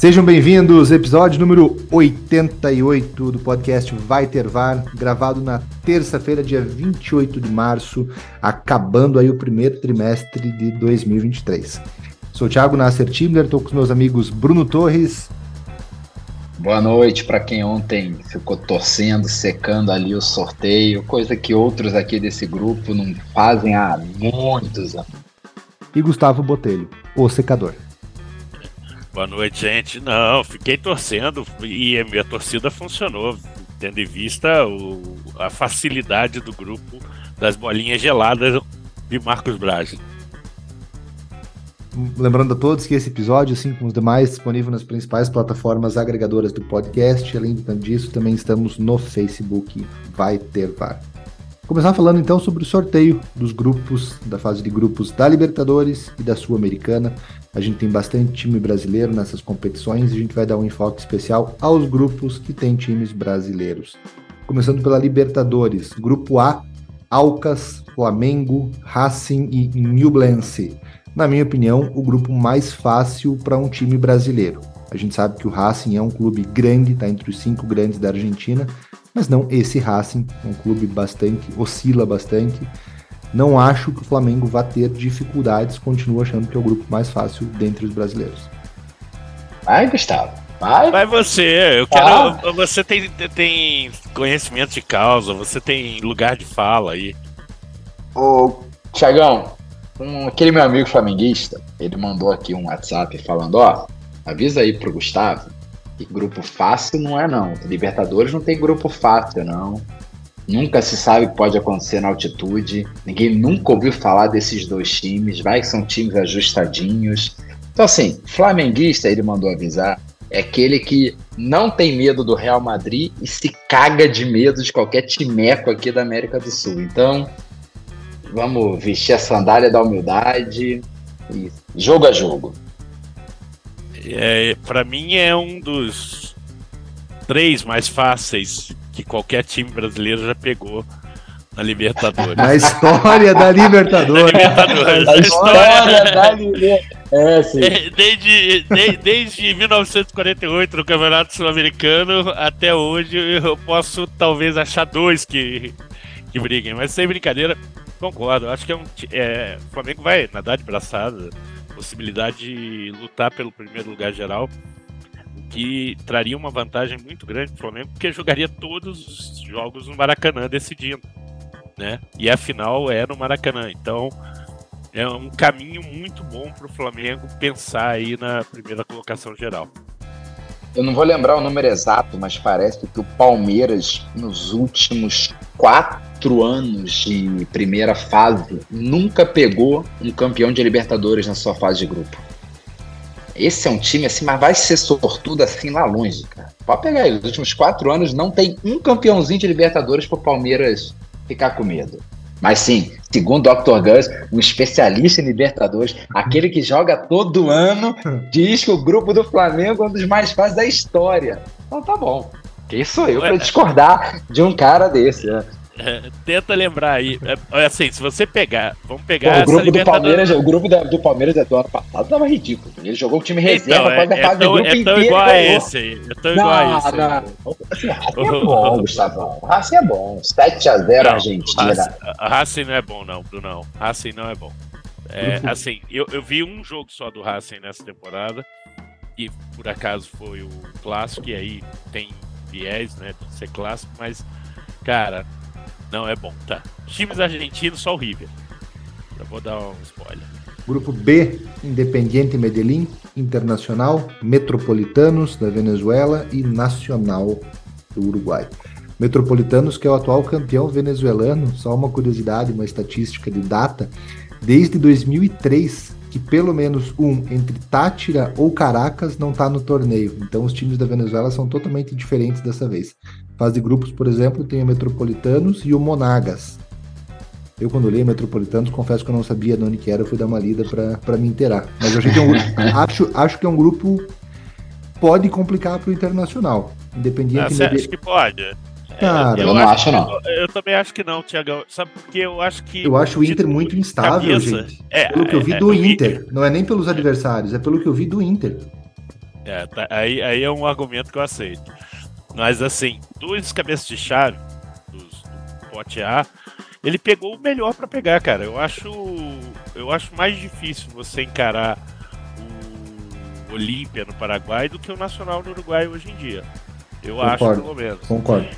Sejam bem-vindos, episódio número 88 do podcast Vai Ter VAR, gravado na terça-feira, dia 28 de março, acabando aí o primeiro trimestre de 2023. Sou o Thiago Nasser Timler, estou com os meus amigos Bruno Torres. Boa noite para quem ontem ficou torcendo, secando ali o sorteio, coisa que outros aqui desse grupo não fazem há muitos anos. E Gustavo Botelho, o secador. Boa noite, gente. Não, fiquei torcendo e a minha torcida funcionou, tendo em vista o, a facilidade do grupo das bolinhas geladas de Marcos Braz. Lembrando a todos que esse episódio, assim como os demais, disponível nas principais plataformas agregadoras do podcast. Além disso, também estamos no Facebook Vai Ter VAR. Começar falando então sobre o sorteio dos grupos, da fase de grupos da Libertadores e da Sul-Americana. A gente tem bastante time brasileiro nessas competições e a gente vai dar um enfoque especial aos grupos que têm times brasileiros. Começando pela Libertadores, grupo A, Alcas, Flamengo, Racing e Nublense. Na minha opinião, o grupo mais fácil para um time brasileiro. A gente sabe que o Racing é um clube grande, está entre os cinco grandes da Argentina, mas não esse Racing, é um clube bastante, oscila bastante. Não acho que o Flamengo vá ter dificuldades, continuo achando que é o grupo mais fácil dentre os brasileiros. Vai, Gustavo. Vai. Vai você, eu quero. Ah. Você tem, tem conhecimento de causa, você tem lugar de fala aí. Ô, Tiagão, um, aquele meu amigo flamenguista, ele mandou aqui um WhatsApp falando: ó, avisa aí pro Gustavo que grupo fácil não é, não. Libertadores não tem grupo fácil, não. Nunca se sabe o que pode acontecer na altitude. Ninguém nunca ouviu falar desses dois times. Vai que são times ajustadinhos. Então, assim, flamenguista, ele mandou avisar, é aquele que não tem medo do Real Madrid e se caga de medo de qualquer timeco aqui da América do Sul. Então, vamos vestir a sandália da humildade e jogo a jogo. É, para mim é um dos três mais fáceis que qualquer time brasileiro já pegou na Libertadores. Na história da Libertadores. Libertadores. A história da Libertadores. É, sim. Desde, de, desde 1948 no Campeonato Sul-Americano até hoje eu posso talvez achar dois que, que briguem, mas sem brincadeira, concordo. Acho que é um, é, o Flamengo vai nadar de braçada possibilidade de lutar pelo primeiro lugar geral, que traria uma vantagem muito grande para o Flamengo, porque jogaria todos os jogos no Maracanã decidindo, né? E a final é no Maracanã, então é um caminho muito bom para o Flamengo pensar aí na primeira colocação geral. Eu não vou lembrar o número exato, mas parece que o Palmeiras, nos últimos quatro anos de primeira fase, nunca pegou um campeão de Libertadores na sua fase de grupo. Esse é um time assim, mas vai ser sortudo assim lá longe, cara. Pode pegar aí, os últimos quatro anos não tem um campeãozinho de Libertadores pro Palmeiras ficar com medo. Mas sim, segundo o Dr. Gus, um especialista em Libertadores, aquele que joga todo ano, diz que o grupo do Flamengo é um dos mais fáceis da história. Então tá bom. Quem sou eu para discordar de um cara desse? Né? É, tenta lembrar aí. É, assim, se você pegar, vamos pegar. Pô, o grupo do Palmeiras, o grupo da, do Palmeiras do ano passado tava ridículo. Ele jogou o time reserva, então, é, é, tão, é tão igual a esse aí. É tão não, igual a esse. Não. Assim, Racing é bom, Gustavão. Racing é bom. 7x0 Argentina. Racing não é bom, não, Brunão. Racing não é bom. É, assim, eu, eu vi um jogo só do Racing nessa temporada. E por acaso foi o clássico, e aí tem viés, né, de ser clássico, mas, cara, não é bom, tá? Times argentinos, só o River. Já vou dar um spoiler. Grupo B, Independiente Medellín, Internacional, Metropolitanos da Venezuela e Nacional do Uruguai. Metropolitanos, que é o atual campeão venezuelano, só uma curiosidade, uma estatística de data, desde 2003 que pelo menos um entre Tátira ou Caracas não está no torneio. Então os times da Venezuela são totalmente diferentes dessa vez. Fase de grupos, por exemplo, tem o Metropolitanos e o Monagas. Eu, quando li Metropolitanos, confesso que eu não sabia de onde que era, eu fui dar uma lida para me inteirar. Mas eu achei que é um, acho, acho que é um grupo pode complicar para o Internacional. Independente... Você acha que pode? Cara, eu, eu não acho, não. Eu, eu, também acho que não, Tiagão. Sabe porque eu acho que. Eu acho o Inter muito instável, cabeça, gente. É, pelo que eu vi é, do Inter. Não é nem pelos adversários, é pelo que eu vi do Inter. É, tá, aí, aí é um argumento que eu aceito. Mas assim, dos cabeças de chave, dos, do pote A, ele pegou o melhor para pegar, cara. Eu acho, eu acho mais difícil você encarar o Olímpia no Paraguai do que o Nacional no Uruguai hoje em dia. Eu concordo, acho, pelo menos. Concordo.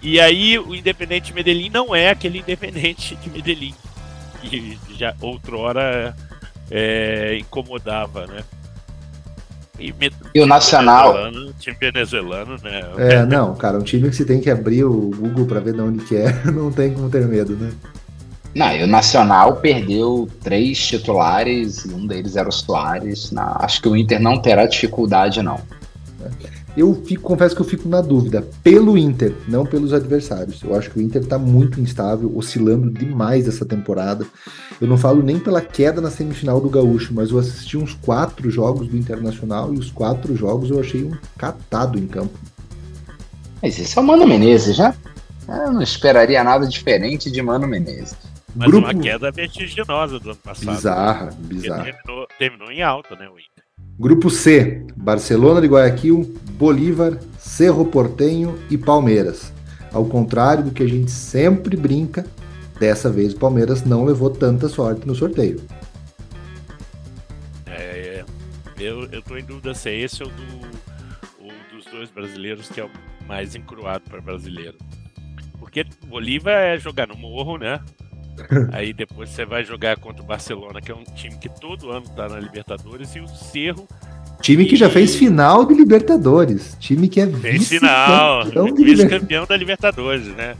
E aí o Independente de Medellín não é aquele Independente de Medellín que já outrora é, incomodava, né? E, e o Nacional. Venezuelano, time venezuelano, né? É, não, cara, um time que você tem que abrir o Google para ver de onde que é, não tem como ter medo, né? Não, e o Nacional perdeu três titulares e um deles era o Soares. Na... Acho que o Inter não terá dificuldade, não. É. Eu fico, confesso que eu fico na dúvida, pelo Inter, não pelos adversários. Eu acho que o Inter tá muito instável, oscilando demais essa temporada. Eu não falo nem pela queda na semifinal do Gaúcho, mas eu assisti uns quatro jogos do Internacional e os quatro jogos eu achei um catado em campo. Mas isso é o Mano Menezes, já? Eu não esperaria nada diferente de Mano Menezes. Mas Grupo... uma queda vertiginosa do ano passado. Bizarra, bizarra. Terminou, terminou em alta, né, o Inter. Grupo C: Barcelona de Guayaquil, Bolívar, Cerro Portenho e Palmeiras. Ao contrário do que a gente sempre brinca, dessa vez o Palmeiras não levou tanta sorte no sorteio. É, eu, eu tô em dúvida se é esse ou, do, ou dos dois brasileiros que é o mais encruado para brasileiro. Porque Bolívar é jogar no morro, né? Aí depois você vai jogar contra o Barcelona, que é um time que todo ano tá na Libertadores, e o Cerro. Time que já fez final de Libertadores. Time que é vice-campeão vice da Libertadores, né?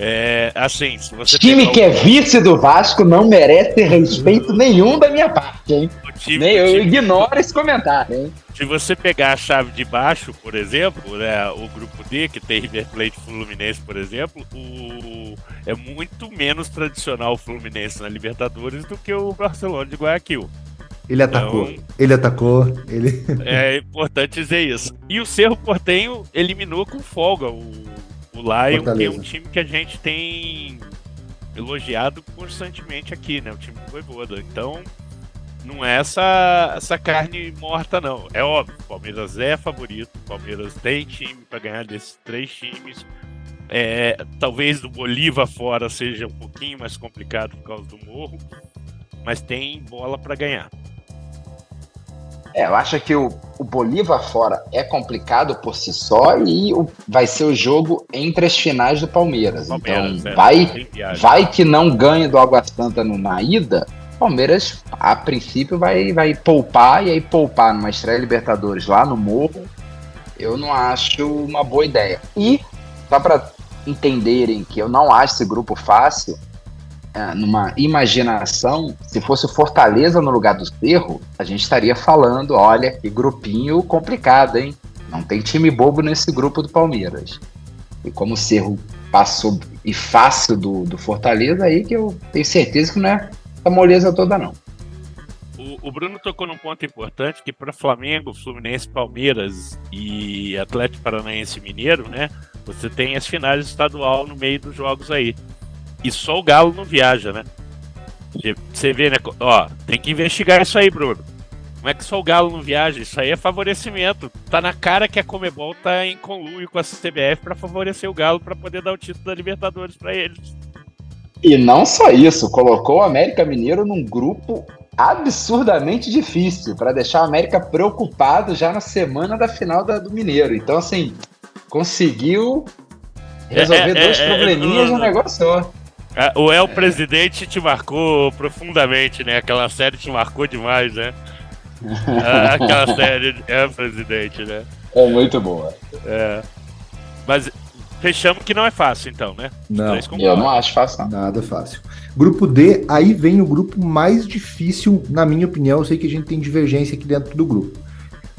É, assim, se você time que é vice do Vasco não merece respeito nenhum da minha parte, hein? Time, Nem, eu time... ignoro esse comentário, hein? Se você pegar a chave de baixo, por exemplo, né, o grupo D, que tem River Plate Fluminense, por exemplo, o... é muito menos tradicional o Fluminense na Libertadores do que o Barcelona de Guayaquil. Ele atacou. Então, ele atacou. Ele... É importante dizer isso. E o Cerro Portenho eliminou com folga o o Lion, Fortaleza. é um time que a gente tem elogiado constantemente aqui, né? O time do Voivoda. Então, não é essa, essa carne morta, não. É óbvio, o Palmeiras é favorito, o Palmeiras tem time para ganhar desses três times. É, talvez do Bolívar fora seja um pouquinho mais complicado por causa do morro, mas tem bola para ganhar. É, eu acho que o, o Bolívar fora é complicado por si só e o, vai ser o jogo entre as finais do Palmeiras. Palmeiras então, é, vai, vai que não ganha do Água Santa no, na ida, Palmeiras, a princípio, vai, vai poupar e aí poupar numa estreia Libertadores lá no Morro, eu não acho uma boa ideia. E, só para entenderem que eu não acho esse grupo fácil, numa imaginação, se fosse Fortaleza no lugar do Cerro, a gente estaria falando, olha, que grupinho complicado, hein? Não tem time bobo nesse grupo do Palmeiras. E como o Cerro passou e fácil do, do Fortaleza, aí que eu tenho certeza que não é a moleza toda, não. O, o Bruno tocou num ponto importante que para Flamengo, Fluminense, Palmeiras e Atlético Paranaense Mineiro, né? Você tem as finais estadual no meio dos jogos aí. E só o Galo não viaja, né? Você vê, né? Ó, tem que investigar isso aí, Bruno. Como é que só o Galo não viaja? Isso aí é favorecimento. Tá na cara que a Comebol tá em conluio com a CBF para favorecer o Galo para poder dar o título da Libertadores para eles. E não só isso, colocou o América Mineiro num grupo absurdamente difícil para deixar o América preocupado já na semana da final da, do Mineiro. Então, assim, conseguiu resolver é, é, dois é, é probleminhas de um negócio só. Ah, o El Presidente te marcou profundamente, né? Aquela série te marcou demais, né? Ah, aquela série El Presidente, né? É muito boa. É. Mas Fechamos que não é fácil, então, né? Não, eu não acho fácil. Não. Nada fácil. Grupo D, aí vem o grupo mais difícil, na minha opinião. Eu sei que a gente tem divergência aqui dentro do grupo.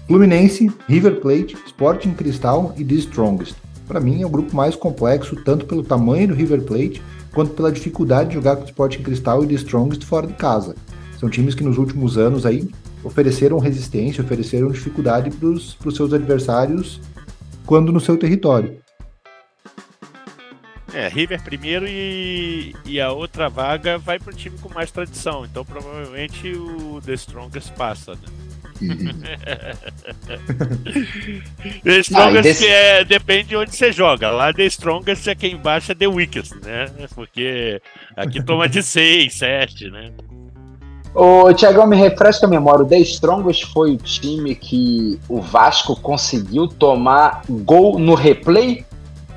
Fluminense, River Plate, Sporting Cristal e The Strongest. Para mim é o grupo mais complexo, tanto pelo tamanho do River Plate, quanto pela dificuldade de jogar com o Sporting Cristal e The Strongest fora de casa. São times que nos últimos anos aí ofereceram resistência, ofereceram dificuldade para os seus adversários quando no seu território. É, River primeiro e, e a outra vaga vai para o time com mais tradição. Então provavelmente o The Strongest passa, né? The Strongest desse... é, depende de onde você joga. Lá The Strongest é quem baixa The Weakest, né? Porque aqui toma de 6, 7, né? Ô, Tiagão, me refresca a memória. O The Strongest foi o time que o Vasco conseguiu tomar gol no replay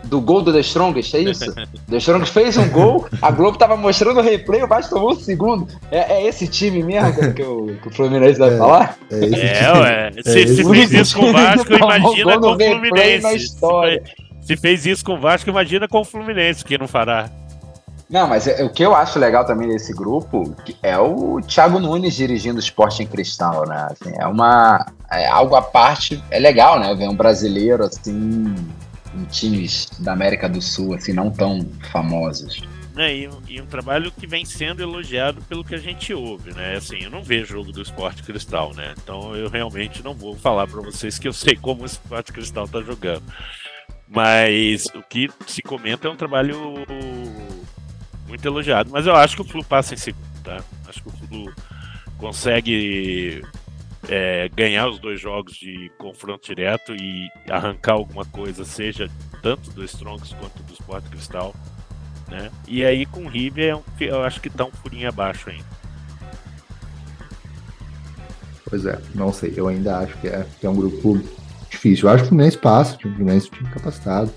do gol do The Strongest, é isso? The Strongest fez um gol, a Globo tava mostrando o replay, o Vasco tomou um segundo. É, é esse time mesmo que, o, que o Fluminense vai é, falar? É, esse é time. ué. É se, se fez isso com o Vasco, imagina com o Fluminense. Na história. Se, se fez isso com o Vasco, imagina com o Fluminense, que não fará. Não, mas é, o que eu acho legal também desse grupo é o Thiago Nunes dirigindo o esporte em cristal, né? Assim, é uma. É algo à parte. É legal, né? Ver um brasileiro assim em times da América do Sul, assim, não tão famosos. É, e, e, um trabalho que vem sendo elogiado pelo que a gente ouve, né? Assim, eu não vejo jogo do Esporte Cristal, né? Então eu realmente não vou falar para vocês que eu sei como o Esporte Cristal tá jogando. Mas o que se comenta é um trabalho muito elogiado. Mas eu acho que o Flu passa em segundo, tá? Acho que o Flu consegue é, ganhar os dois jogos de confronto direto e arrancar alguma coisa, seja tanto do Strongs quanto do Sport Cristal. Né? E aí com o River é eu acho que tá um furinho abaixo ainda. Pois é, não sei, eu ainda acho que é, que é um grupo difícil. Eu acho que o Fluminense passa, o Fluminense é um time capacitado,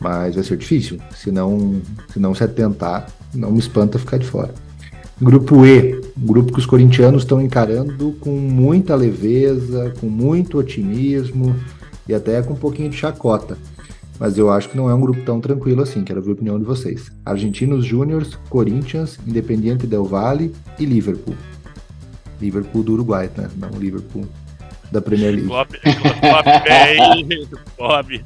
mas vai ser difícil. Se não se, não se atentar, não me espanta ficar de fora. Grupo E, um grupo que os corintianos estão encarando com muita leveza, com muito otimismo e até com um pouquinho de chacota. Mas eu acho que não é um grupo tão tranquilo assim, quero ver a opinião de vocês. Argentinos Júniors, Corinthians, Independiente Del Valle e Liverpool. Liverpool do Uruguai, né? Não Liverpool da Premier League. Bob, Bob, Bob,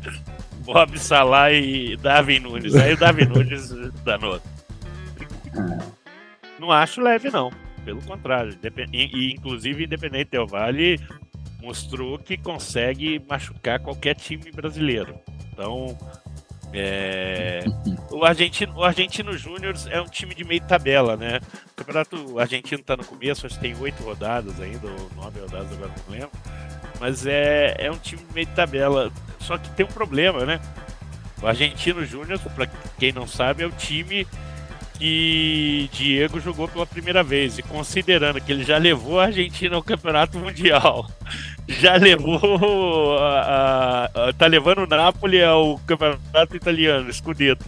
Bob Salah e Davi Nunes. Aí o Davi Nunes danou. Não acho leve, não. Pelo contrário. E, inclusive, Independente Del Vale mostrou que consegue machucar qualquer time brasileiro. Então, é... o Argentino, o Argentino Júnior é um time de meio tabela, né? O campeonato argentino está no começo, acho que tem oito rodadas ainda, ou nove rodadas, agora não lembro. Mas é, é um time de meio tabela. Só que tem um problema, né? O Argentino Júnior, para quem não sabe, é o time que Diego jogou pela primeira vez. E considerando que ele já levou a Argentina ao campeonato mundial, já levou. A, a, a, tá levando o Napoli ao campeonato italiano, Scudetto.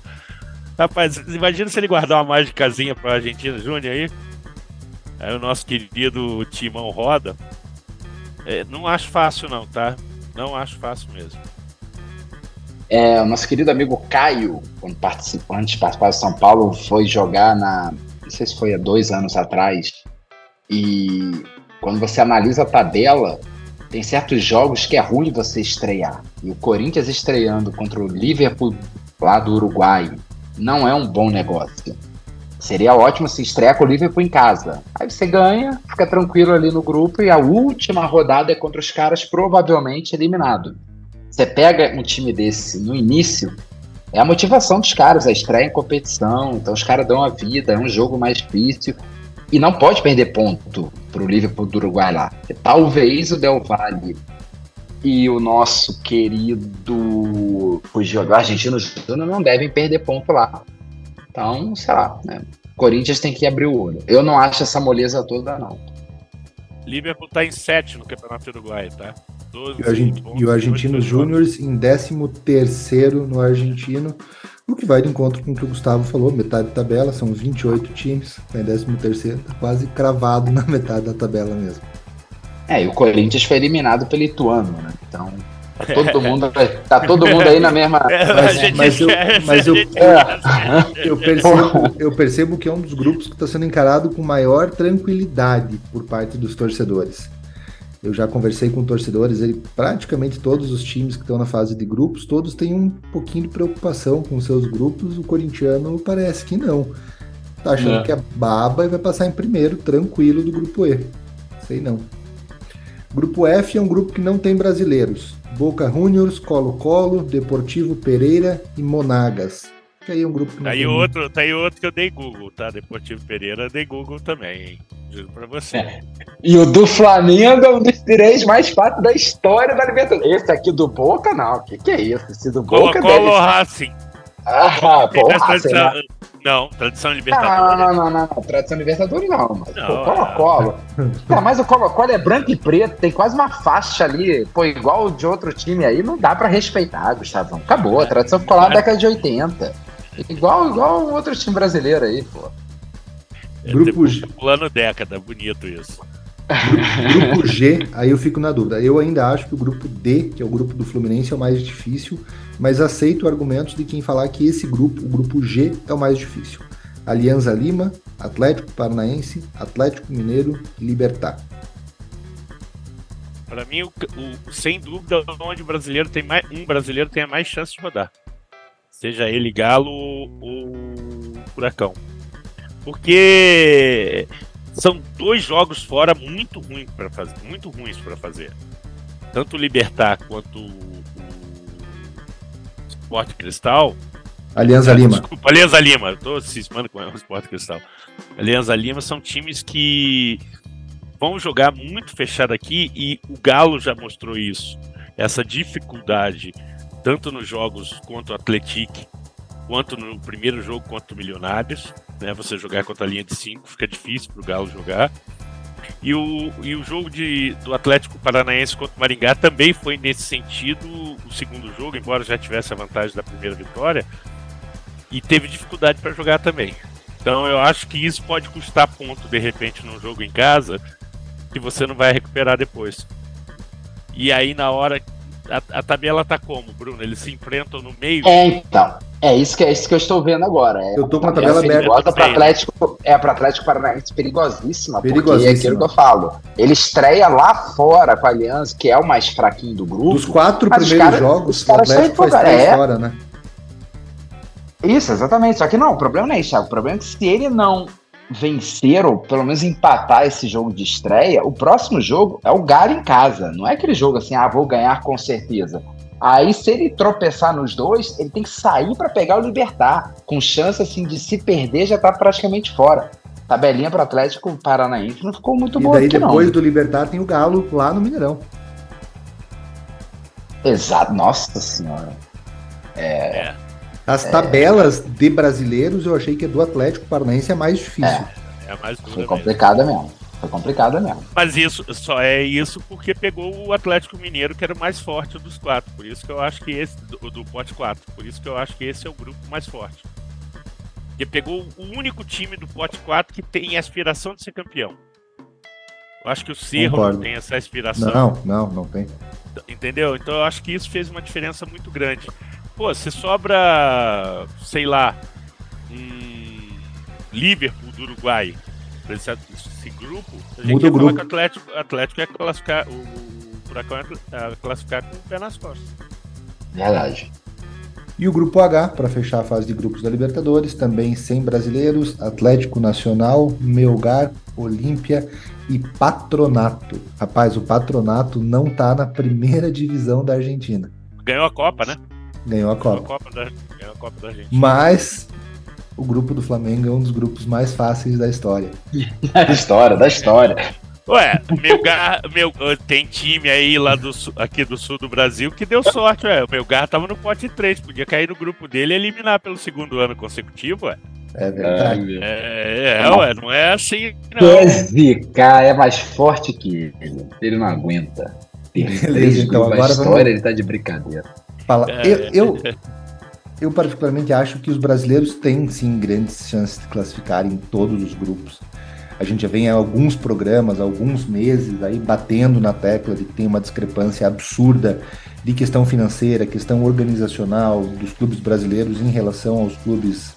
Rapaz, imagina se ele guardar uma mágicazinha pra Argentina Júnior aí. Aí o nosso querido Timão roda. É, não acho fácil, não, tá? Não acho fácil mesmo. É, o nosso querido amigo Caio, quando participou, de São Paulo, foi jogar na. Não sei se foi há dois anos atrás. E quando você analisa a tabela, tem certos jogos que é ruim você estrear. E o Corinthians estreando contra o Liverpool lá do Uruguai não é um bom negócio. Seria ótimo se estrear com o Liverpool em casa. Aí você ganha, fica tranquilo ali no grupo e a última rodada é contra os caras provavelmente eliminado. Você pega um time desse no início, é a motivação dos caras, a estreia em competição, então os caras dão a vida, é um jogo mais difícil. E não pode perder ponto pro Liverpool do Uruguai lá. Talvez o Del Valle e o nosso querido o argentino Júnior não devem perder ponto lá. Então, sei lá, né? Corinthians tem que abrir o olho. Eu não acho essa moleza toda, não. Liverpool tá em 7 no Campeonato Uruguai, tá? 12, e, e o Argentino Júnior em 13 no Argentino, o que vai de encontro com o que o Gustavo falou, metade da tabela, são 28 times, tá em 13 tá quase cravado na metade da tabela mesmo. É, e o Corinthians foi eliminado pelo Ituano, né? Então, Tá todo mundo, tá todo mundo aí na mesma. Mas, mas eu, mas eu, eu, percebo, eu percebo que é um dos grupos que está sendo encarado com maior tranquilidade por parte dos torcedores. Eu já conversei com torcedores, ele, praticamente todos os times que estão na fase de grupos, todos têm um pouquinho de preocupação com seus grupos. O corintiano parece que não. Tá achando é. que é baba e vai passar em primeiro, tranquilo, do grupo E. Sei não. Grupo F é um grupo que não tem brasileiros. Boca Juniors, Colo-Colo, Deportivo Pereira e Monagas. Que aí é um grupo que não tá aí tem... outro, tá aí outro que eu dei Google, tá? Deportivo Pereira eu dei Google também, hein? Juro pra você. É. E o do Flamengo é um dos três mais fáceis da história da Libertadores. Esse aqui do Boca, não. O que, que é isso? Esse do Boca Colo, Colo Racing. Ah, porra, tradição, não, tradição Libertadores. Não, não, não, não, não. Tradição Libertadores não. Mas, não, Colo-Colo. É. mas o Colo-Colo é branco e preto, tem quase uma faixa ali, pô, igual de outro time aí, não dá pra respeitar, Gustavão. Acabou, a tradição ficou lá na década de 80. Igual, igual outro time brasileiro aí, pô. É, Grupo G. Pulando década, bonito isso. Grupo G, aí eu fico na dúvida. Eu ainda acho que o grupo D, que é o grupo do Fluminense, é o mais difícil, mas aceito argumentos de quem falar que esse grupo, o grupo G, é o mais difícil. Alianza Lima, Atlético Paranaense, Atlético Mineiro e Libertar. Para mim, o, o, sem dúvida, onde o brasileiro tem mais, um brasileiro tem mais chance de rodar. Seja ele Galo ou Furacão. Porque são dois jogos fora muito ruins para fazer, muito ruins para fazer. Tanto o Libertar quanto o Sport Cristal. Alianza Lima. Desculpa, Alianza Lima. Eu tô cismando com o Sport Cristal. Alianza Lima são times que vão jogar muito fechado aqui e o Galo já mostrou isso. Essa dificuldade, tanto nos jogos contra o Atlético, quanto no primeiro jogo contra o Milionários. Né? Você jogar contra a linha de 5 fica difícil para o Galo jogar. E o, e o jogo de, do Atlético Paranaense contra o Maringá também foi nesse sentido o segundo jogo, embora já tivesse a vantagem da primeira vitória, e teve dificuldade para jogar também. Então eu acho que isso pode custar ponto de repente num jogo em casa que você não vai recuperar depois. E aí na hora a, a, tabela tá como, Bruno? Eles se enfrentam no meio? É, então. É isso que, é isso que eu estou vendo agora. É eu tô com a tabela aberta. Para Atlético, é para Atlético Paranaense perigosíssima, perigosíssima, porque é aquilo que eu falo. Ele estreia lá fora com a Aliança, que é o mais fraquinho do grupo. Dos quatro primeiros cara, jogos, o Atlético faz três é. fora, né? Isso, exatamente. Só que não, o problema não é isso, Thiago. O problema é que se ele não vencer ou pelo menos empatar esse jogo de estreia, o próximo jogo é o Galo em casa. Não é aquele jogo assim, ah, vou ganhar com certeza. Aí, se ele tropeçar nos dois, ele tem que sair para pegar o Libertar. Com chance assim de se perder, já tá praticamente fora. Tabelinha para Atlético Paranaense não ficou muito boa. E daí, aqui, depois não. do Libertar, tem o Galo lá no Mineirão. Exato, nossa senhora. É. é. As é... tabelas de brasileiros, eu achei que a do Atlético Paranaense é mais difícil. É, é mais Foi complicada mesmo. mesmo. Foi complicada mesmo. Mas isso só é isso porque pegou o Atlético Mineiro, que era o mais forte dos quatro. Por isso que eu acho que esse, do, do pote 4, por isso que eu acho que esse é o grupo mais forte. Porque pegou o único time do pote 4 que tem aspiração de ser campeão. Eu acho que o Cerro não tem essa aspiração. Não, não, não tem. Entendeu? Então eu acho que isso fez uma diferença muito grande. Pô, se sobra, sei lá, um Liverpool do Uruguai esse, esse grupo, a gente Muda ia falar que o Atlético, Atlético ia classificar, o, o Furacão ia classificar com o pé nas costas. Verdade. E o grupo H, para fechar a fase de grupos da Libertadores, também sem brasileiros, Atlético Nacional, Melgar, Olímpia e Patronato. Rapaz, o Patronato não tá na primeira divisão da Argentina. Ganhou a Copa, né? Ganhou a Copa. Ganhou a Copa da, ganhou a Copa da gente. Mas o grupo do Flamengo é um dos grupos mais fáceis da história. da história, da história. Ué, meu, gar, meu tem time aí lá do aqui do sul do Brasil que deu sorte, ué. O meu gar tava no pote 3, podia cair no grupo dele e eliminar pelo segundo ano consecutivo, ué. É verdade. É, é, ué, não é assim, não. Cara é mais forte que ele. Ele não aguenta. Beleza, então agora história, vamos... ele tá de brincadeira. Fala. É. Eu, eu, eu, particularmente acho que os brasileiros têm sim grandes chances de classificar em todos os grupos. A gente já vem alguns programas, alguns meses aí batendo na tecla de que tem uma discrepância absurda de questão financeira, questão organizacional dos clubes brasileiros em relação aos clubes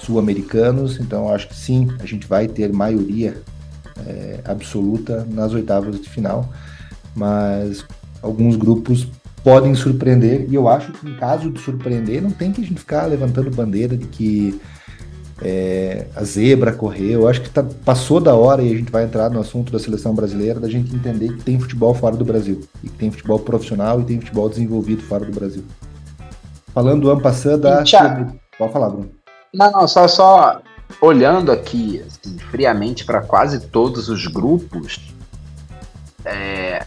sul-americanos. Então, acho que sim, a gente vai ter maioria é, absoluta nas oitavas de final, mas alguns grupos podem surpreender, e eu acho que em caso de surpreender, não tem que a gente ficar levantando bandeira de que é, a zebra correu. Eu acho que tá, passou da hora e a gente vai entrar no assunto da seleção brasileira, da gente entender que tem futebol fora do Brasil. E que tem futebol profissional e tem futebol desenvolvido fora do Brasil. Falando do ano passado da. Pode falar, Bruno. Não, não, só, só olhando aqui assim, friamente para quase todos os grupos, é,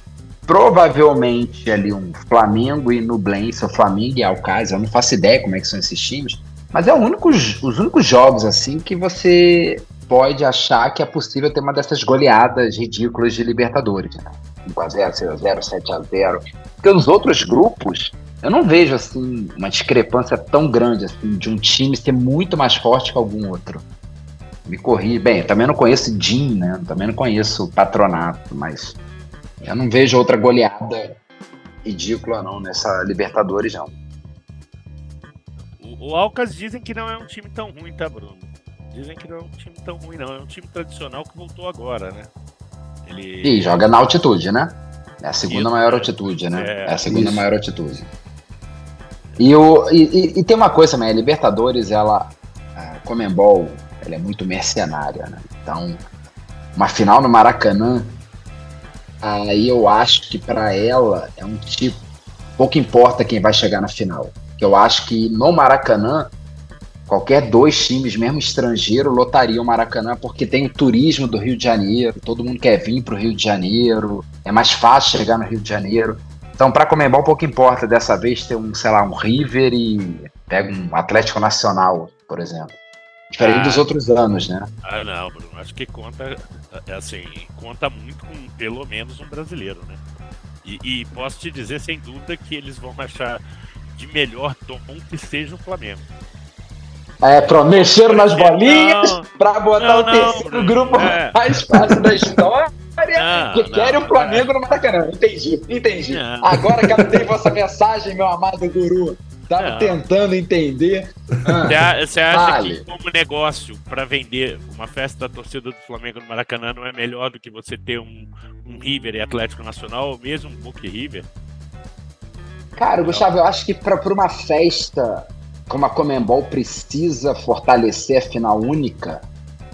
provavelmente ali um Flamengo e Nublense, o Flamengo e Alcázar, eu não faço ideia como é que são esses times, mas é único, os únicos jogos assim que você pode achar que é possível ter uma dessas goleadas ridículas de Libertadores. Né? 5x0, 6x0, 7x0. Porque os outros grupos, eu não vejo assim uma discrepância tão grande assim de um time ser muito mais forte que algum outro. Me corri. Bem, também não conheço DIN, né? Também não conheço Patronato, mas eu não vejo outra goleada ridícula não nessa Libertadores não. O Alcas dizem que não é um time tão ruim, tá, Bruno? Dizem que não é um time tão ruim, não. É um time tradicional que voltou agora, né? Ele... E joga na altitude, né? É a segunda isso, maior altitude, né? É, é a segunda isso. maior altitude. E, o, e, e, tem uma coisa também, a Libertadores, ela, a Comembol, ela é muito mercenária, né? Então, uma final no Maracanã, aí eu acho que para ela é um tipo, pouco importa quem vai chegar na final. Eu acho que no Maracanã, qualquer dois times, mesmo estrangeiro, lotariam o Maracanã porque tem o turismo do Rio de Janeiro, todo mundo quer vir para o Rio de Janeiro, é mais fácil chegar no Rio de Janeiro. Então, para Comembol, pouco importa dessa vez ter um, sei lá, um River e pega um Atlético Nacional, por exemplo. Diferente ah, dos outros anos, né? Ah, não, Bruno. Acho que conta, é assim, conta muito com pelo menos um brasileiro, né? E, e posso te dizer, sem dúvida, que eles vão achar de melhor tom que seja o Flamengo. É, pra mexer nas bolinhas, para botar não, o terceiro não, grupo é. mais fácil da história. Não, que querem o Flamengo é. no Maracanã. Entendi, entendi. Agora captei vossa mensagem, meu amado guru. Tava tentando entender. Você ah, acha vale. que, como negócio, para vender uma festa da torcida do Flamengo no Maracanã, não é melhor do que você ter um, um River e Atlético Nacional, ou mesmo um Book River? Cara, Gustavo, eu acho que para uma festa como a Comembol precisa fortalecer a final única,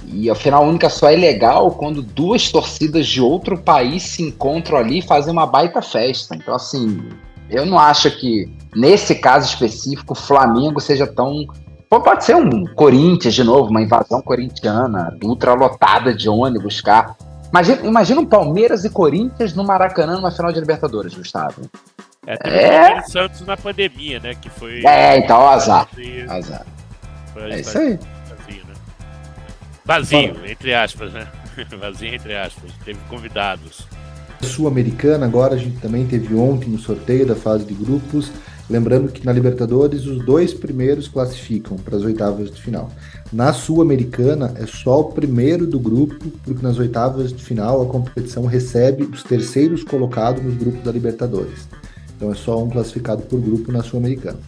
e a final única só é legal quando duas torcidas de outro país se encontram ali e fazem uma baita festa. Então, assim, eu não acho que, nesse caso específico, o Flamengo seja tão. Pode ser um Corinthians de novo, uma invasão corintiana, ultra lotada de ônibus, cá. Imagina, imagina um Palmeiras e Corinthians no Maracanã numa final de Libertadores, Gustavo. É, teve é... o Santos na pandemia, né? Que foi. É, então, azar. Azar. É isso aí. Vazio, né? Vazio, entre aspas, né? Vazio, entre aspas. Teve convidados. Sul-Americana, agora a gente também teve ontem no sorteio da fase de grupos. Lembrando que na Libertadores os dois primeiros classificam para as oitavas de final. Na Sul-Americana é só o primeiro do grupo, porque nas oitavas de final a competição recebe os terceiros colocados nos grupos da Libertadores. Então é só um classificado por grupo na Sul-Americana.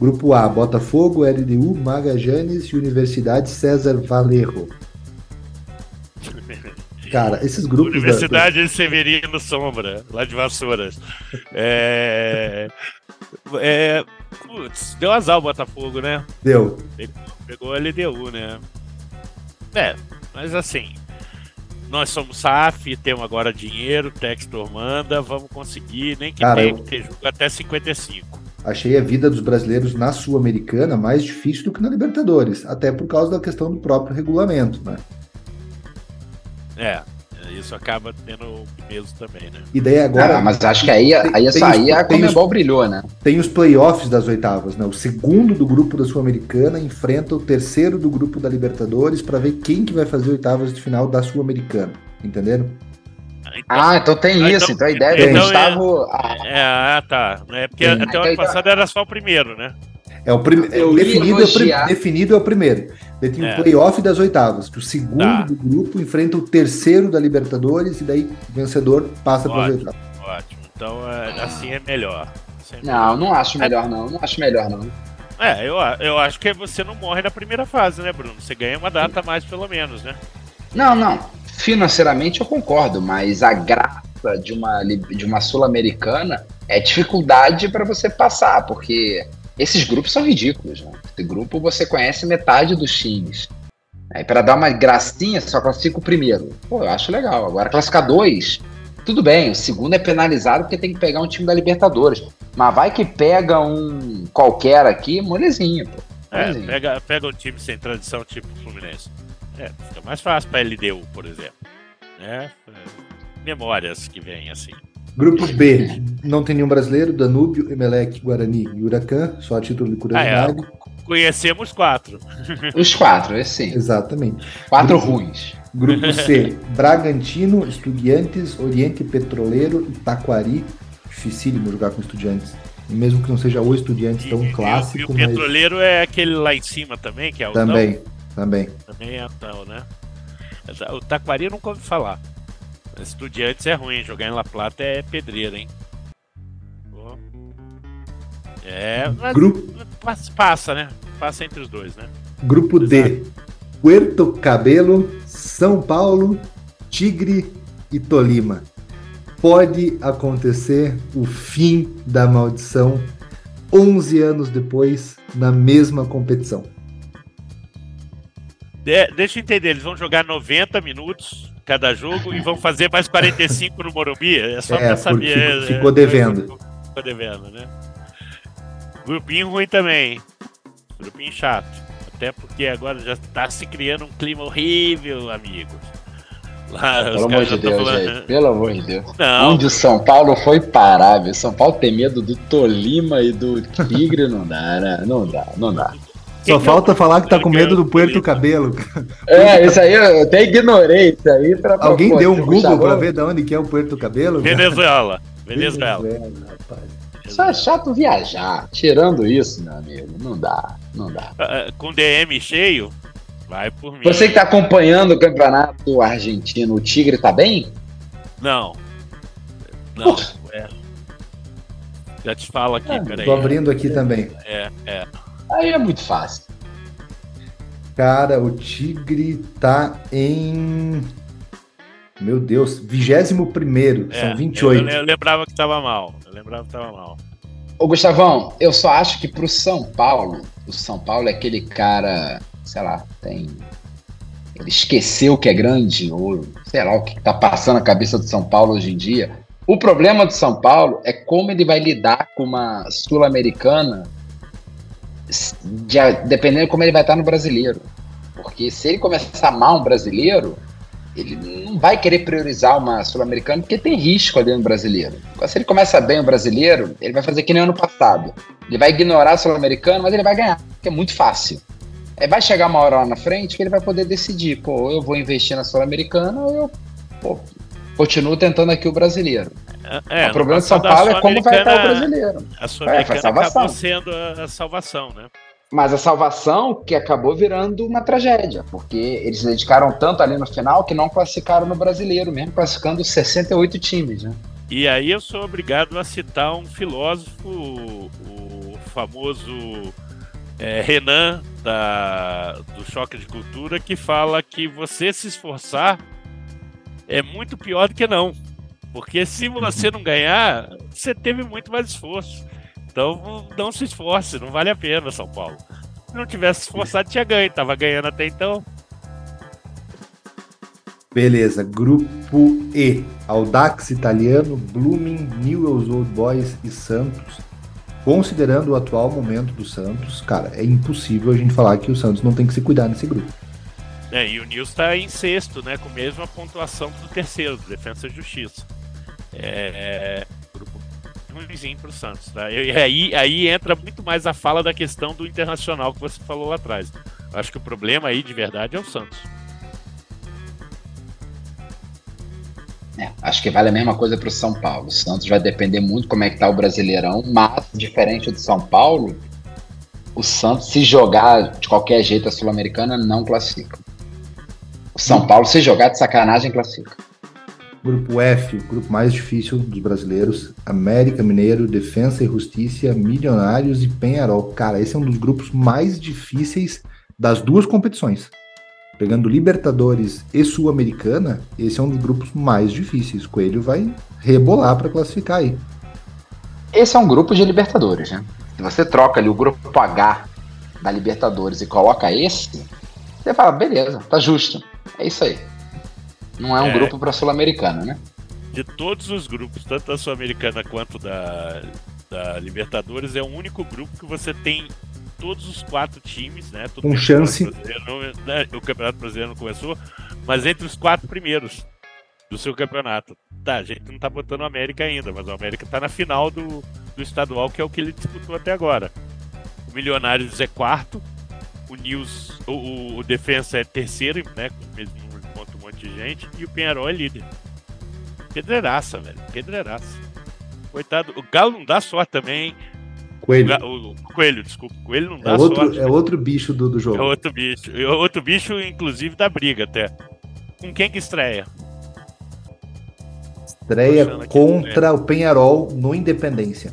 Grupo A, Botafogo, LDU, Magajanes e Universidade César Valerro. Cara, esses grupos. Universidade da... Severino Sombra, lá de Vassouras. É. é... Putz, deu azar o Botafogo, né? Deu. Pegou a LDU, né? É, mas assim, nós somos SAF, temos agora dinheiro, Textor manda, vamos conseguir, nem que Cara, tenha que ter jogo até 55. Achei a vida dos brasileiros na Sul-Americana mais difícil do que na Libertadores, até por causa da questão do próprio regulamento, né? É, isso acaba tendo peso também, né? E daí agora. Ah, mas acho que aí, tem, aí, aí a Comebol brilhou, né? Tem os playoffs das oitavas, né? O segundo do grupo da Sul-Americana enfrenta o terceiro do grupo da Libertadores para ver quem que vai fazer oitavas de final da Sul-Americana. Entenderam? Então, ah, então tem então, isso. Então a ideia então, do Gustavo. É, ah, tá. É porque até o ano passado era só o primeiro, né? É o primeiro. Definido, é o definido é o primeiro. Daí tem É. o playoff das oitavas, que o segundo Tá. do grupo enfrenta o terceiro da Libertadores e daí o vencedor passa para as oitavas. Ótimo. Então é, assim é melhor. Assim é Não, não acho melhor não. Não acho melhor não. É, eu, a- eu acho que você não morre na primeira fase, né, Bruno? Você ganha uma data a mais, pelo menos, né? Não, não. Financeiramente eu concordo, mas a graça de uma, de uma Sul-Americana é dificuldade para você passar, porque esses grupos são ridículos. Né? Esse grupo você conhece metade dos times. Aí para dar uma gracinha, só classifica o primeiro. Pô, eu acho legal. Agora classificar dois, tudo bem. O segundo é penalizado porque tem que pegar um time da Libertadores. Mas vai que pega um qualquer aqui, molezinho, pô. É, Molezinho. pega, pega um time sem tradição, tipo o Fluminense. É, fica mais fácil pra LDU, por exemplo. Né? É, memórias que vêm assim. Grupo B, não tem nenhum brasileiro, Danúbio, Emelec, Guarani e Huracan, só a título de Ah, é. curiosidade. Conhecemos quatro. Os quatro, esse sim. Exatamente. Quatro ruins. Grupo C, Bragantino, Estudiantes, Oriente Petroleiro e Taquari. Dificílimo jogar com Estudiantes. Mesmo que não seja o Estudiantes tão E- e- clássico, E o, mas petroleiro é aquele lá em cima também, que é o também, também. Também é tal, né? O Taquari eu nunca ouvi falar. Estudiantes é ruim, jogar em La Plata é pedreira, hein? Pô. É, Grupo, passa, passa, né? Passa entre os dois, né? grupo D, Puerto Cabelo, São Paulo, Tigre e Tolima. Pode acontecer o fim da maldição 11 anos depois na mesma competição. De- deixa eu entender, eles vão jogar 90 minutos cada jogo e vão fazer mais 45 no Morumbi? É só É, pra saber. ficou- né? ficou devendo. Ficou devendo, né? Grupinho ruim também. Grupinho chato. Até porque agora já tá se criando um clima horrível, amigos. Lá, os Pelo amor caras de Deus, falando- gente. Pelo amor de Deus. Não, Onde São Paulo foi parar, velho. São Paulo tem medo do Tolima e do Tigre, não dá, né? Não dá, não dá. Só que é falta falar que tá com medo do Puerto? Cabelo. É, isso aí eu até ignorei isso aí pra Alguém pô, deu um Google chamou- pra ver de onde que é o Puerto Cabelo? Venezuela. Venezuela. Venezuela, rapaz. Só é chato viajar. Tirando isso, meu amigo, não dá, não dá. Ah, Com DM cheio, vai por mim. Você que tá acompanhando o campeonato argentino, o Tigre tá bem? Não. Não, é. Já te falo aqui, Ah, peraí. Tô abrindo aqui também. É, é. Aí é muito fácil. Cara, o Tigre tá em. Meu Deus, 21 primeiro, é. são 28. Eu, eu lembrava que tava mal. Eu lembrava que tava mal. Ô, Gustavão, eu só acho que pro São Paulo, o São Paulo é aquele cara, sei lá, tem. Ele esqueceu que é grande, ou sei lá o que tá passando na cabeça do São Paulo hoje em dia. O problema do São Paulo é como ele vai lidar com uma Sul-Americana, de- dependendo de como ele vai estar no brasileiro. Porque se ele começar mal um brasileiro, ele não vai querer priorizar uma Sul-Americana porque tem risco ali no brasileiro. Agora, se ele começa bem o brasileiro, ele vai fazer que nem ano passado. Ele vai ignorar a Sul-Americana, mas ele vai ganhar, porque é muito fácil. Aí vai chegar uma hora lá na frente que ele vai poder decidir, pô, eu vou investir na Sul-Americana ou eu pô, continuo tentando aqui o brasileiro. É, o problema de São Paulo é como vai estar o brasileiro. A Sul-Americana É, acabou sendo a, a salvação, né? Mas a salvação que acabou virando uma tragédia, porque eles se dedicaram tanto ali no final que não classificaram no brasileiro, mesmo classificando 68 times, né? E aí eu sou obrigado a citar um filósofo, o famoso é, Renan da, do Choque de Cultura, que fala que você se esforçar é muito pior do que não. Porque se você não ganhar, você teve muito mais esforço. Então não se esforce, não vale a pena, São Paulo. Se não tivesse esforçado, tinha ganho. Tava ganhando até então. Beleza, grupo E. Audax Italiano, Blooming, Newell's Old Boys e Santos. Considerando o atual momento do Santos, cara, é impossível a gente falar que o Santos não tem que se cuidar nesse grupo. É, e o Nils está em sexto, né? Com a mesma pontuação do terceiro, do e Justiça. É, é, grupo ruimzinho pro Santos, tá? E aí, aí entra muito mais a fala da questão do internacional que você falou lá atrás. Acho que o problema aí, de verdade, é o Santos. É, acho que vale a mesma coisa para o São Paulo. O Santos vai depender muito como é que tá o Brasileirão, mas diferente do São Paulo, o Santos, se jogar de qualquer jeito a Sul-Americana, não classifica. O São Paulo, se jogar de sacanagem, classifica. Grupo F, grupo mais difícil dos brasileiros. América Mineiro, Defensa e Justiça, Milionários e Penharol. Cara, esse é um dos grupos mais difíceis das duas competições. Pegando Libertadores e Sul-Americana, esse é um dos grupos mais difíceis. Coelho vai rebolar para classificar aí. Esse é um grupo de Libertadores, né? Se você troca ali o grupo H da Libertadores e coloca esse, você fala, beleza, tá justo. É isso aí. Não é um é. grupo para Sul-Americana, né? De todos os grupos, tanto da Sul-Americana quanto da, da Libertadores, é o único grupo que você tem todos os quatro times, né? Com chance. Né, o Campeonato Brasileiro não começou, mas entre os quatro primeiros do seu campeonato. Tá, a gente não tá botando o América ainda, mas o América tá na final do, do estadual, que é o que ele disputou até agora. O Milionários é quarto, o News, o, o Defensa é terceiro, né? Com o mesmo número de pontos, um monte de gente, e o Penharol é líder. Pedreiraça, velho. Pedreiraça. Coitado, o Galo não dá sorte também. Coelho. O, o, Coelho, desculpa. Coelho não é dá é outro, sorte. É outro bicho do, do jogo. É outro bicho. É outro bicho, inclusive, da briga até. Com quem que estreia? Estreia contra o Penharol no Independência.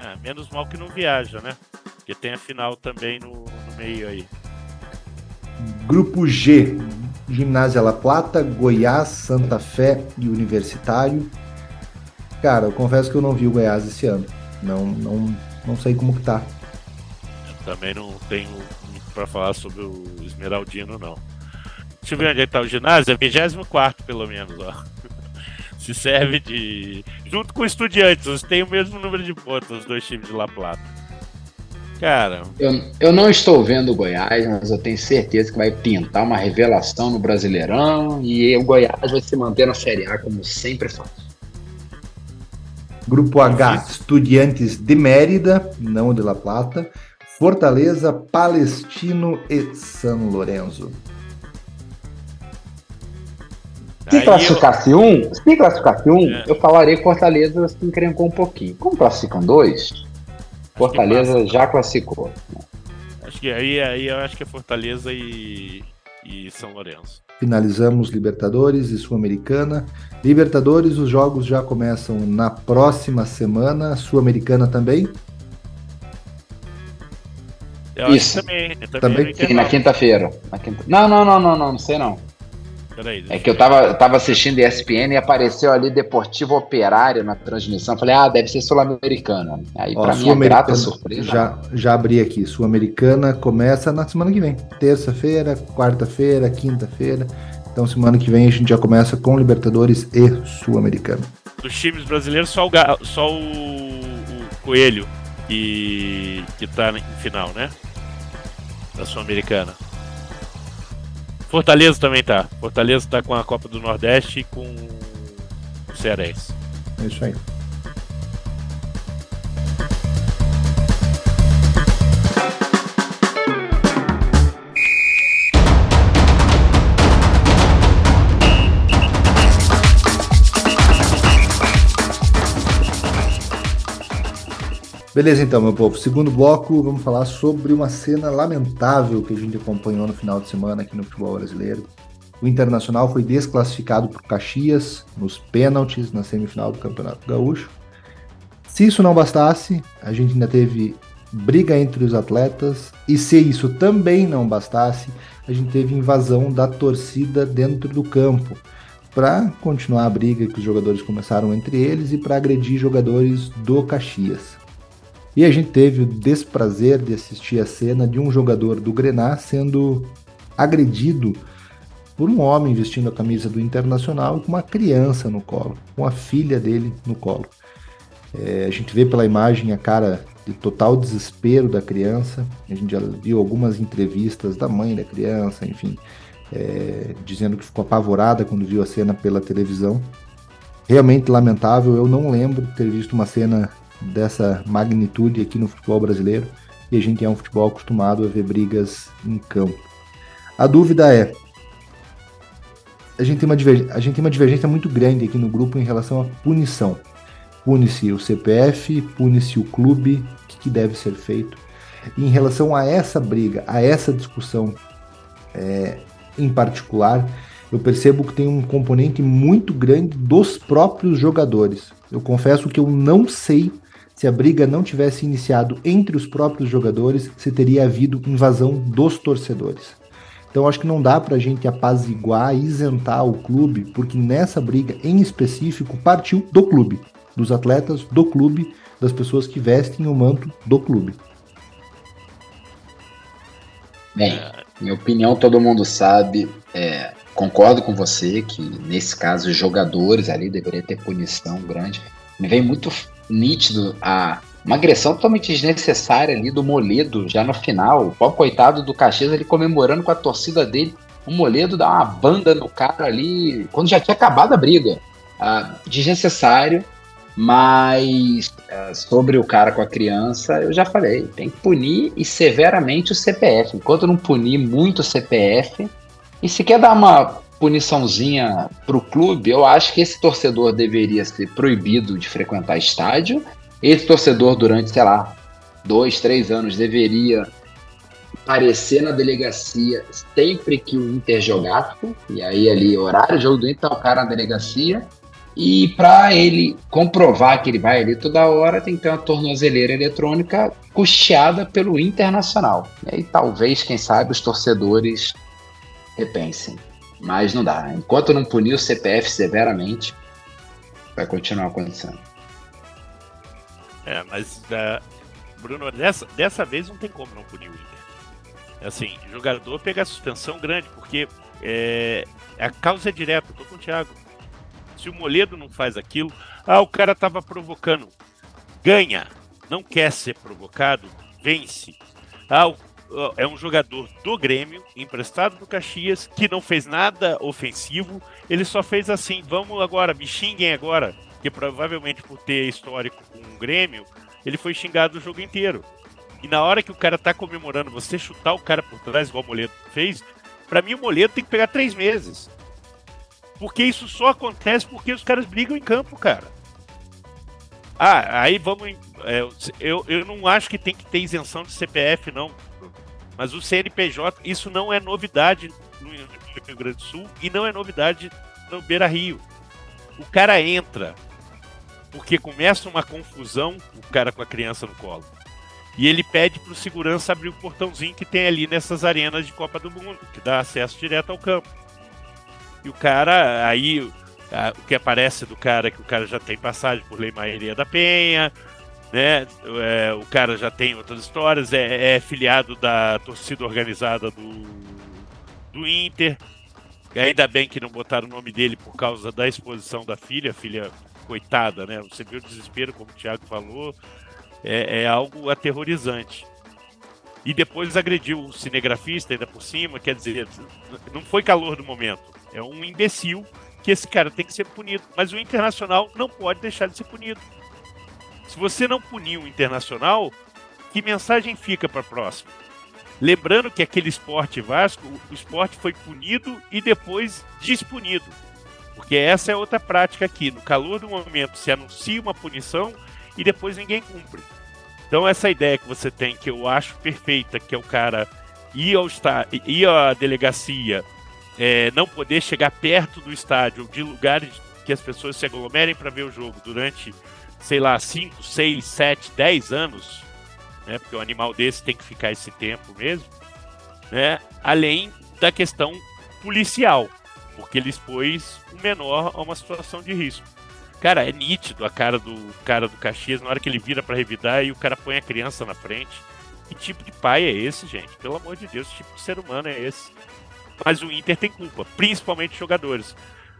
Ah, menos mal que não viaja, né? Porque tem a final também no meio aí. Grupo G, Ginásio La Plata, Goiás, Santa Fé e Universitário. Cara, eu confesso que eu não vi o Goiás esse ano. Não, não, não sei como que tá. Eu também não tenho muito pra falar sobre o Esmeraldino, não. Deixa eu ver onde é que tá o ginásio. É 24 pelo menos, ó. Se serve de. Junto com estudiantes, tem o mesmo número de pontos, os dois times de La Plata. Cara. Eu, eu não estou vendo o Goiás, mas eu tenho certeza que vai pintar uma revelação no Brasileirão e o Goiás vai se manter na Série A como sempre faz. Grupo H, Estudiantes de Mérida, não de La Plata, Fortaleza, Palestino e São Lourenço. Se classificasse eu... um, se classificasse um, é. eu falaria que Fortaleza se encrencou um pouquinho. Como classificam dois, Fortaleza já classificou. Acho que aí, aí eu acho que é Fortaleza e, e São Lourenço. Finalizamos Libertadores e Sul-Americana. Libertadores, os jogos já começam na próxima semana. Sul-Americana também? Eu Isso. também. Também, também? na quinta-feira. Quinta... Não, não, não, não, não, não sei não. Peraí, é que eu tava, tava assistindo ESPN e apareceu ali Deportivo Operário na transmissão. Falei, ah, deve ser sul-americana. Aí, Ó, pra mim, é grata surpresa. Já, já abri aqui. Sul-Americana começa na semana que vem. Terça-feira, quarta-feira, quinta-feira. Então, semana que vem a gente já começa com Libertadores e Sul-Americana. Dos times brasileiros, só o, só o, o Coelho que, que tá em final, né? Da Sul-Americana. Fortaleza também tá. Fortaleza tá com a Copa do Nordeste e com o Cearense. É isso aí. Beleza, então, meu povo. Segundo bloco, vamos falar sobre uma cena lamentável que a gente acompanhou no final de semana aqui no futebol brasileiro. O Internacional foi desclassificado por Caxias nos pênaltis na semifinal do Campeonato Gaúcho. Se isso não bastasse, a gente ainda teve briga entre os atletas, e se isso também não bastasse, a gente teve invasão da torcida dentro do campo para continuar a briga que os jogadores começaram entre eles e para agredir jogadores do Caxias. E a gente teve o desprazer de assistir a cena de um jogador do Grená sendo agredido por um homem vestindo a camisa do Internacional com uma criança no colo, com a filha dele no colo. É, a gente vê pela imagem a cara de total desespero da criança. A gente já viu algumas entrevistas da mãe da criança, enfim, é, dizendo que ficou apavorada quando viu a cena pela televisão. Realmente lamentável. Eu não lembro de ter visto uma cena dessa magnitude aqui no futebol brasileiro e a gente é um futebol acostumado a ver brigas em campo. A dúvida é: a gente tem uma, a gente tem uma divergência muito grande aqui no grupo em relação à punição. Pune-se o CPF, pune-se o clube, o que, que deve ser feito. em relação a essa briga, a essa discussão é, em particular, eu percebo que tem um componente muito grande dos próprios jogadores. Eu confesso que eu não sei se a briga não tivesse iniciado entre os próprios jogadores, se teria havido invasão dos torcedores. Então acho que não dá para a gente apaziguar, isentar o clube, porque nessa briga em específico partiu do clube, dos atletas do clube, das pessoas que vestem o manto do clube. Bem, minha opinião todo mundo sabe. É, concordo com você que nesse caso os jogadores ali deveriam ter punição grande. Me vem muito nítido a uma agressão totalmente desnecessária ali do Moledo já no final. O pobre coitado do Caxias ele comemorando com a torcida dele. O Moledo dá uma banda no cara ali quando já tinha acabado a briga. Ah, desnecessário, mas ah, sobre o cara com a criança, eu já falei, tem que punir e severamente o CPF. Enquanto não punir muito o CPF, e se quer dar uma puniçãozinha para o clube, eu acho que esse torcedor deveria ser proibido de frequentar estádio. Esse torcedor, durante, sei lá, dois, três anos, deveria aparecer na delegacia sempre que o Inter jogasse. E aí, ali, horário, jogo do Inter, tá o cara na delegacia. E para ele comprovar que ele vai ali toda hora, tem que ter uma tornozeleira eletrônica custeada pelo Internacional. E aí, talvez, quem sabe, os torcedores repensem. Mas não dá. Enquanto não punir o CPF severamente, vai continuar acontecendo. É, mas, uh, Bruno, dessa, dessa vez não tem como não punir o Inter. Assim, jogador pegar suspensão grande, porque é, a causa é direta, tô com o Thiago. Se o Moledo não faz aquilo, ah, o cara tava provocando. Ganha. Não quer ser provocado, vence. Ah, o é um jogador do Grêmio, emprestado do Caxias, que não fez nada ofensivo. Ele só fez assim: vamos agora, me xinguem agora. Que provavelmente por ter histórico com o Grêmio, ele foi xingado o jogo inteiro. E na hora que o cara tá comemorando, você chutar o cara por trás, igual o Moledo fez, para mim o Moledo tem que pegar três meses. Porque isso só acontece porque os caras brigam em campo, cara. Ah, aí vamos. É, eu, eu não acho que tem que ter isenção de CPF, não. Mas o CNPJ, isso não é novidade no Rio Grande do Sul e não é novidade no Beira Rio. O cara entra porque começa uma confusão, o cara com a criança no colo. E ele pede para o segurança abrir o portãozinho que tem ali nessas arenas de Copa do Mundo, que dá acesso direto ao campo. E o cara, aí, a, o que aparece do cara é que o cara já tem passagem por Lei Maria da Penha, né? É, o cara já tem outras histórias, é, é filiado da torcida organizada do, do Inter. Ainda bem que não botaram o nome dele por causa da exposição da filha, filha coitada, né? Você viu o desespero, como o Thiago falou, é, é algo aterrorizante. E depois agrediu o cinegrafista ainda por cima, quer dizer, não foi calor do momento. É um imbecil que esse cara tem que ser punido. Mas o Internacional não pode deixar de ser punido. Se você não punir o internacional, que mensagem fica para a próxima? Lembrando que aquele esporte Vasco, o esporte foi punido e depois dispunido. Porque essa é outra prática aqui. No calor do momento se anuncia uma punição e depois ninguém cumpre. Então essa ideia que você tem, que eu acho perfeita, que é o cara ir, ao está, ir à delegacia, é, não poder chegar perto do estádio, de lugares que as pessoas se aglomerem para ver o jogo durante sei lá, 5, 6, 7, 10 anos, né? Porque o animal desse tem que ficar esse tempo mesmo, né? Além da questão policial, porque ele expôs o menor a uma situação de risco. Cara, é nítido a cara do cara do Caxias na hora que ele vira para revidar e o cara põe a criança na frente. Que tipo de pai é esse, gente? Pelo amor de Deus, que tipo de ser humano é esse? Mas o Inter tem culpa, principalmente jogadores.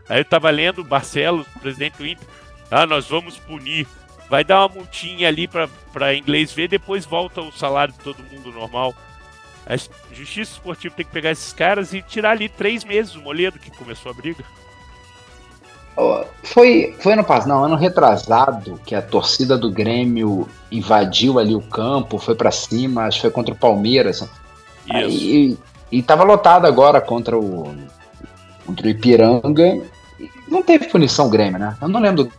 Aí eu tava lendo o Barcelos, presidente do Inter, ah, nós vamos punir. Vai dar uma multinha ali para inglês ver, depois volta o salário de todo mundo normal. A Justiça Esportiva tem que pegar esses caras e tirar ali três meses o Moledo que começou a briga. Foi, foi ano passado, não, ano retrasado, que a torcida do Grêmio invadiu ali o campo, foi para cima, acho que foi contra o Palmeiras. Isso. Aí, e, e tava lotado agora contra o, contra o Ipiranga. Não teve punição Grêmio, né? Eu não lembro do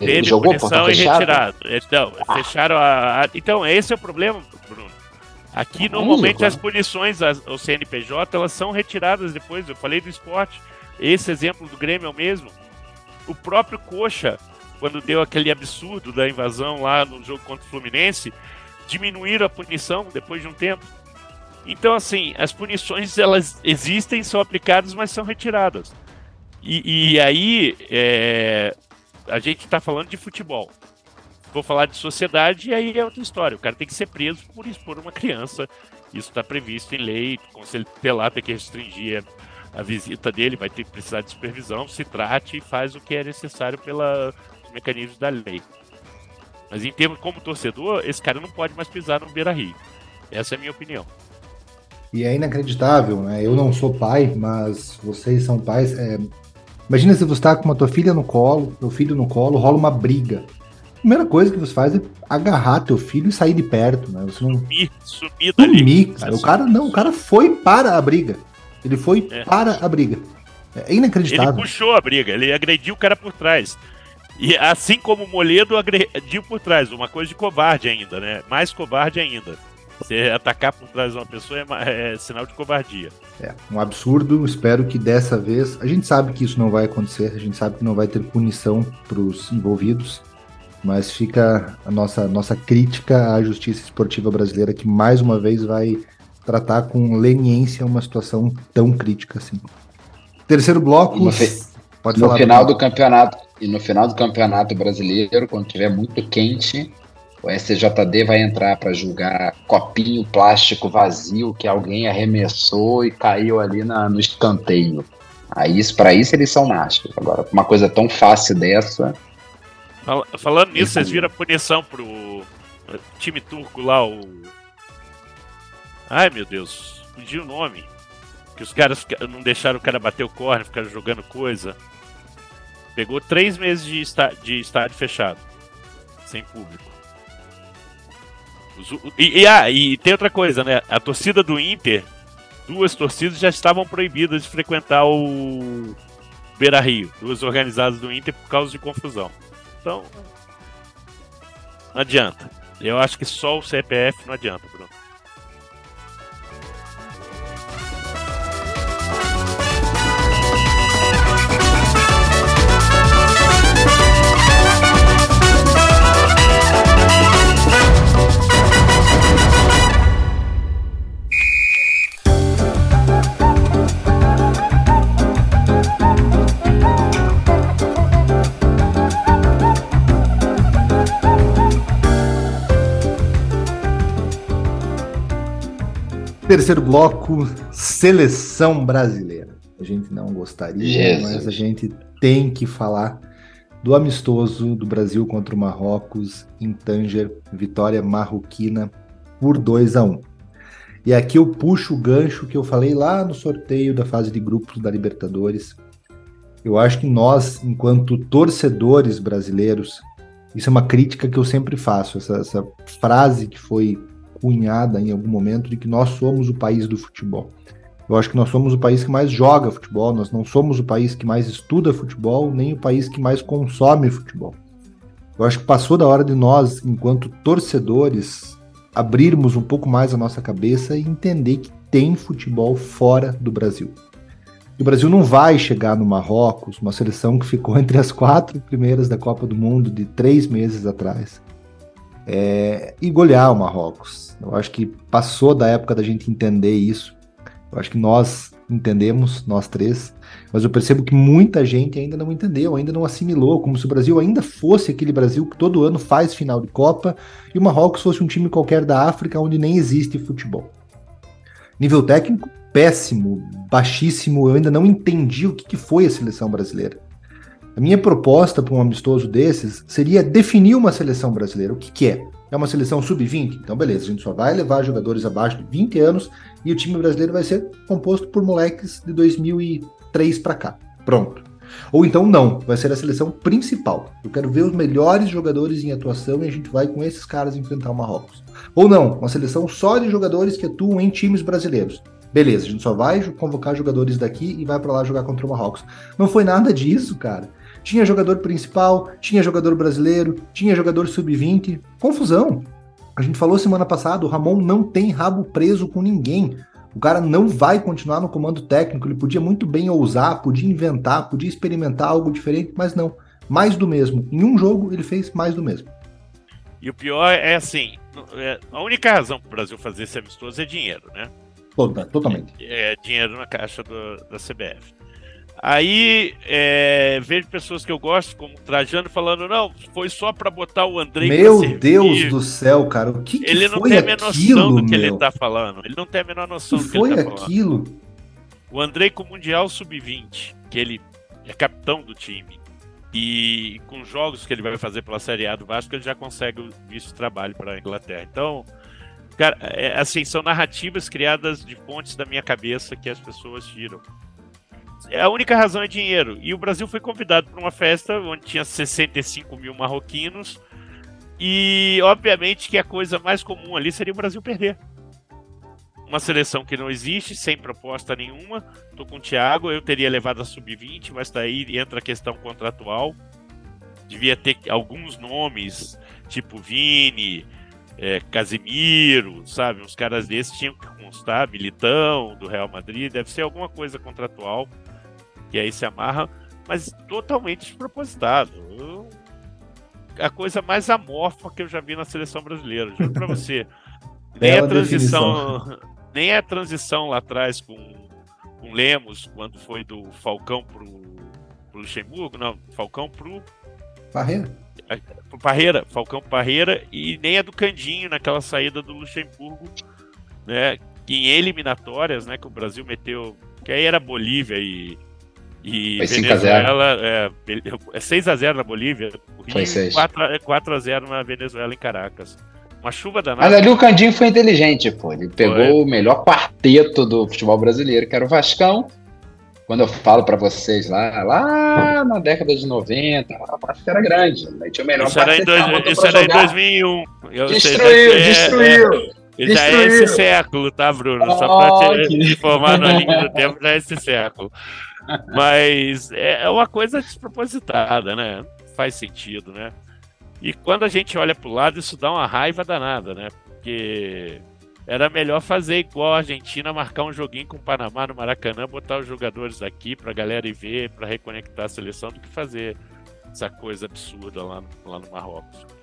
ele jogou fechada? e retirado. Então, ah. fecharam a, a, Então, esse é o problema, Bruno. Aqui, normalmente, as punições ao CNPJ, elas são retiradas depois. Eu falei do esporte. Esse exemplo do Grêmio é o mesmo. O próprio Coxa, quando deu aquele absurdo da invasão lá no jogo contra o Fluminense, diminuíram a punição depois de um tempo. Então, assim, as punições elas existem, são aplicadas, mas são retiradas. E, e aí, é, a gente está falando de futebol. Vou falar de sociedade e aí é outra história. O cara tem que ser preso por expor uma criança. Isso está previsto em lei. O Conselho Tutelar tem que restringir a, visita dele, vai ter que precisar de supervisão. Se trate e faz o que é necessário pelos mecanismos da lei. Mas em termos como torcedor, esse cara não pode mais pisar no Beira Rio. Essa é a minha opinião. E é inacreditável, né? Eu não sou pai, mas vocês são pais. É... Imagina se você está com uma tua filha no colo, teu filho no colo, rola uma briga. A primeira coisa que você faz é agarrar teu filho e sair de perto, né? Você não... Sumir, sumir dali. Sumir, cara. O cara, não, o cara foi para a briga. Ele foi é. para a briga. É inacreditável. Ele puxou a briga, ele agrediu o cara por trás. E assim como o Moledo agrediu por trás, uma coisa de covarde ainda, né? Mais covarde ainda. Você atacar por trás de uma pessoa é, é, sinal de covardia. É, um absurdo. Espero que dessa vez. A gente sabe que isso não vai acontecer, a gente sabe que não vai ter punição para os envolvidos, mas fica a nossa, nossa crítica à justiça esportiva brasileira, que mais uma vez vai tratar com leniência uma situação tão crítica assim. Terceiro bloco. No, fi pode no final do campeonato e no final do campeonato brasileiro, quando tiver muito quente, o SJD vai entrar para julgar copinho plástico vazio que alguém arremessou e caiu ali na, no escanteio. Aí, para isso eles são machos. Agora, uma coisa tão fácil dessa. Falando nisso, vocês viram a punição pro time turco lá, o. Ai meu Deus, fugiu o nome. Que os caras não deixaram o cara bater o corner, ficaram jogando coisa. Pegou três meses de, de estádio fechado, sem público. E, e, ah, e tem outra coisa, né? A torcida do Inter, duas torcidas já estavam proibidas de frequentar o Beira Rio, duas organizadas do Inter por causa de confusão. Então, não adianta. Eu acho que só o CPF não adianta, Bruno. Terceiro bloco, seleção brasileira. A gente não gostaria, Jesus. mas a gente tem que falar do amistoso do Brasil contra o Marrocos em Tanger, vitória marroquina por 2 a 1. E aqui eu puxo o gancho que eu falei lá no sorteio da fase de grupos da Libertadores. Eu acho que nós, enquanto torcedores brasileiros, isso é uma crítica que eu sempre faço, essa, essa frase que foi cunhada em algum momento de que nós somos o país do futebol. Eu acho que nós somos o país que mais joga futebol, nós não somos o país que mais estuda futebol, nem o país que mais consome futebol. Eu acho que passou da hora de nós, enquanto torcedores, abrirmos um pouco mais a nossa cabeça e entender que tem futebol fora do Brasil. E o Brasil não vai chegar no Marrocos, uma seleção que ficou entre as quatro primeiras da Copa do Mundo de três meses atrás, é, e golear o Marrocos. Eu acho que passou da época da gente entender isso. Eu acho que nós entendemos, nós três, mas eu percebo que muita gente ainda não entendeu, ainda não assimilou, como se o Brasil ainda fosse aquele Brasil que todo ano faz final de Copa e o Marrocos fosse um time qualquer da África onde nem existe futebol. Nível técnico péssimo, baixíssimo, eu ainda não entendi o que, que foi a seleção brasileira. A minha proposta para um amistoso desses seria definir uma seleção brasileira. O que, que é? É uma seleção sub-20? Então, beleza, a gente só vai levar jogadores abaixo de 20 anos e o time brasileiro vai ser composto por moleques de 2003 para cá. Pronto. Ou então não, vai ser a seleção principal. Eu quero ver os melhores jogadores em atuação e a gente vai com esses caras enfrentar o Marrocos. Ou não, uma seleção só de jogadores que atuam em times brasileiros. Beleza, a gente só vai convocar jogadores daqui e vai para lá jogar contra o Marrocos. Não foi nada disso, cara. Tinha jogador principal, tinha jogador brasileiro, tinha jogador sub-20. Confusão. A gente falou semana passada, o Ramon não tem rabo preso com ninguém. O cara não vai continuar no comando técnico. Ele podia muito bem ousar, podia inventar, podia experimentar algo diferente, mas não. Mais do mesmo. Em um jogo, ele fez mais do mesmo. E o pior é assim: é, a única razão para o Brasil fazer esse amistoso é dinheiro, né? Toda, totalmente. É, é dinheiro na caixa do, da CBF. Aí é, vejo pessoas que eu gosto, como Trajano, falando: não, foi só para botar o André. Meu Deus do céu, cara, o que, que Ele não tem a menor noção do que meu? ele tá falando. Ele não tem a menor noção do que foi ele tá aquilo? falando. O André com o Mundial Sub-20, que ele é capitão do time, e com os jogos que ele vai fazer pela Série A do Vasco, ele já consegue o visto de trabalho para a Inglaterra. Então, cara, é, assim, são narrativas criadas de fontes da minha cabeça que as pessoas tiram. É, a única razão é dinheiro. E o Brasil foi convidado para uma festa onde tinha 65 mil marroquinos. E, obviamente, que a coisa mais comum ali seria o Brasil perder. Uma seleção que não existe, sem proposta nenhuma. Tô com o Thiago, eu teria levado a sub-20, mas daí entra a questão contratual. Devia ter alguns nomes, tipo Vini, é, Casimiro, sabe? Uns caras desses tinham que constar, Militão, do Real Madrid, deve ser alguma coisa contratual que aí se amarra, mas totalmente despropositado. Eu, a coisa mais amorfa que eu já vi na seleção brasileira, juro pra você. nem a transição, nem a transição lá atrás com, com Lemos, quando foi do Falcão pro, pro Luxemburgo, não, Falcão pro Parreira. Pro Parreira, Falcão Parreira, e nem a do Candinho naquela saída do Luxemburgo, né? Em eliminatórias, né? Que o Brasil meteu. Que aí era Bolívia e, e Foi Venezuela, é, é 6x0 na Bolívia, Foi 6. 4x0 na Venezuela em Caracas. Uma chuva danada. Mas ali o Candinho foi inteligente, pô. Ele pegou foi. o melhor quarteto do futebol brasileiro, que era o Vascão. Quando eu falo para vocês lá, lá na década de 90, a Vasco era grande. Aí tinha o melhor isso era em, dois, isso era em 2001. Eu destruiu, sei, destruiu. É, já é esse século, tá, Bruno? Oh, Só pra te, te informar na linha do tempo, já é esse século. Mas é, é uma coisa despropositada, né? Não faz sentido, né? E quando a gente olha para o lado, isso dá uma raiva danada, né? Porque era melhor fazer igual a Argentina, marcar um joguinho com o Panamá no Maracanã, botar os jogadores aqui para a galera ir ver, para reconectar a seleção, do que fazer essa coisa absurda lá lá no Marrocos.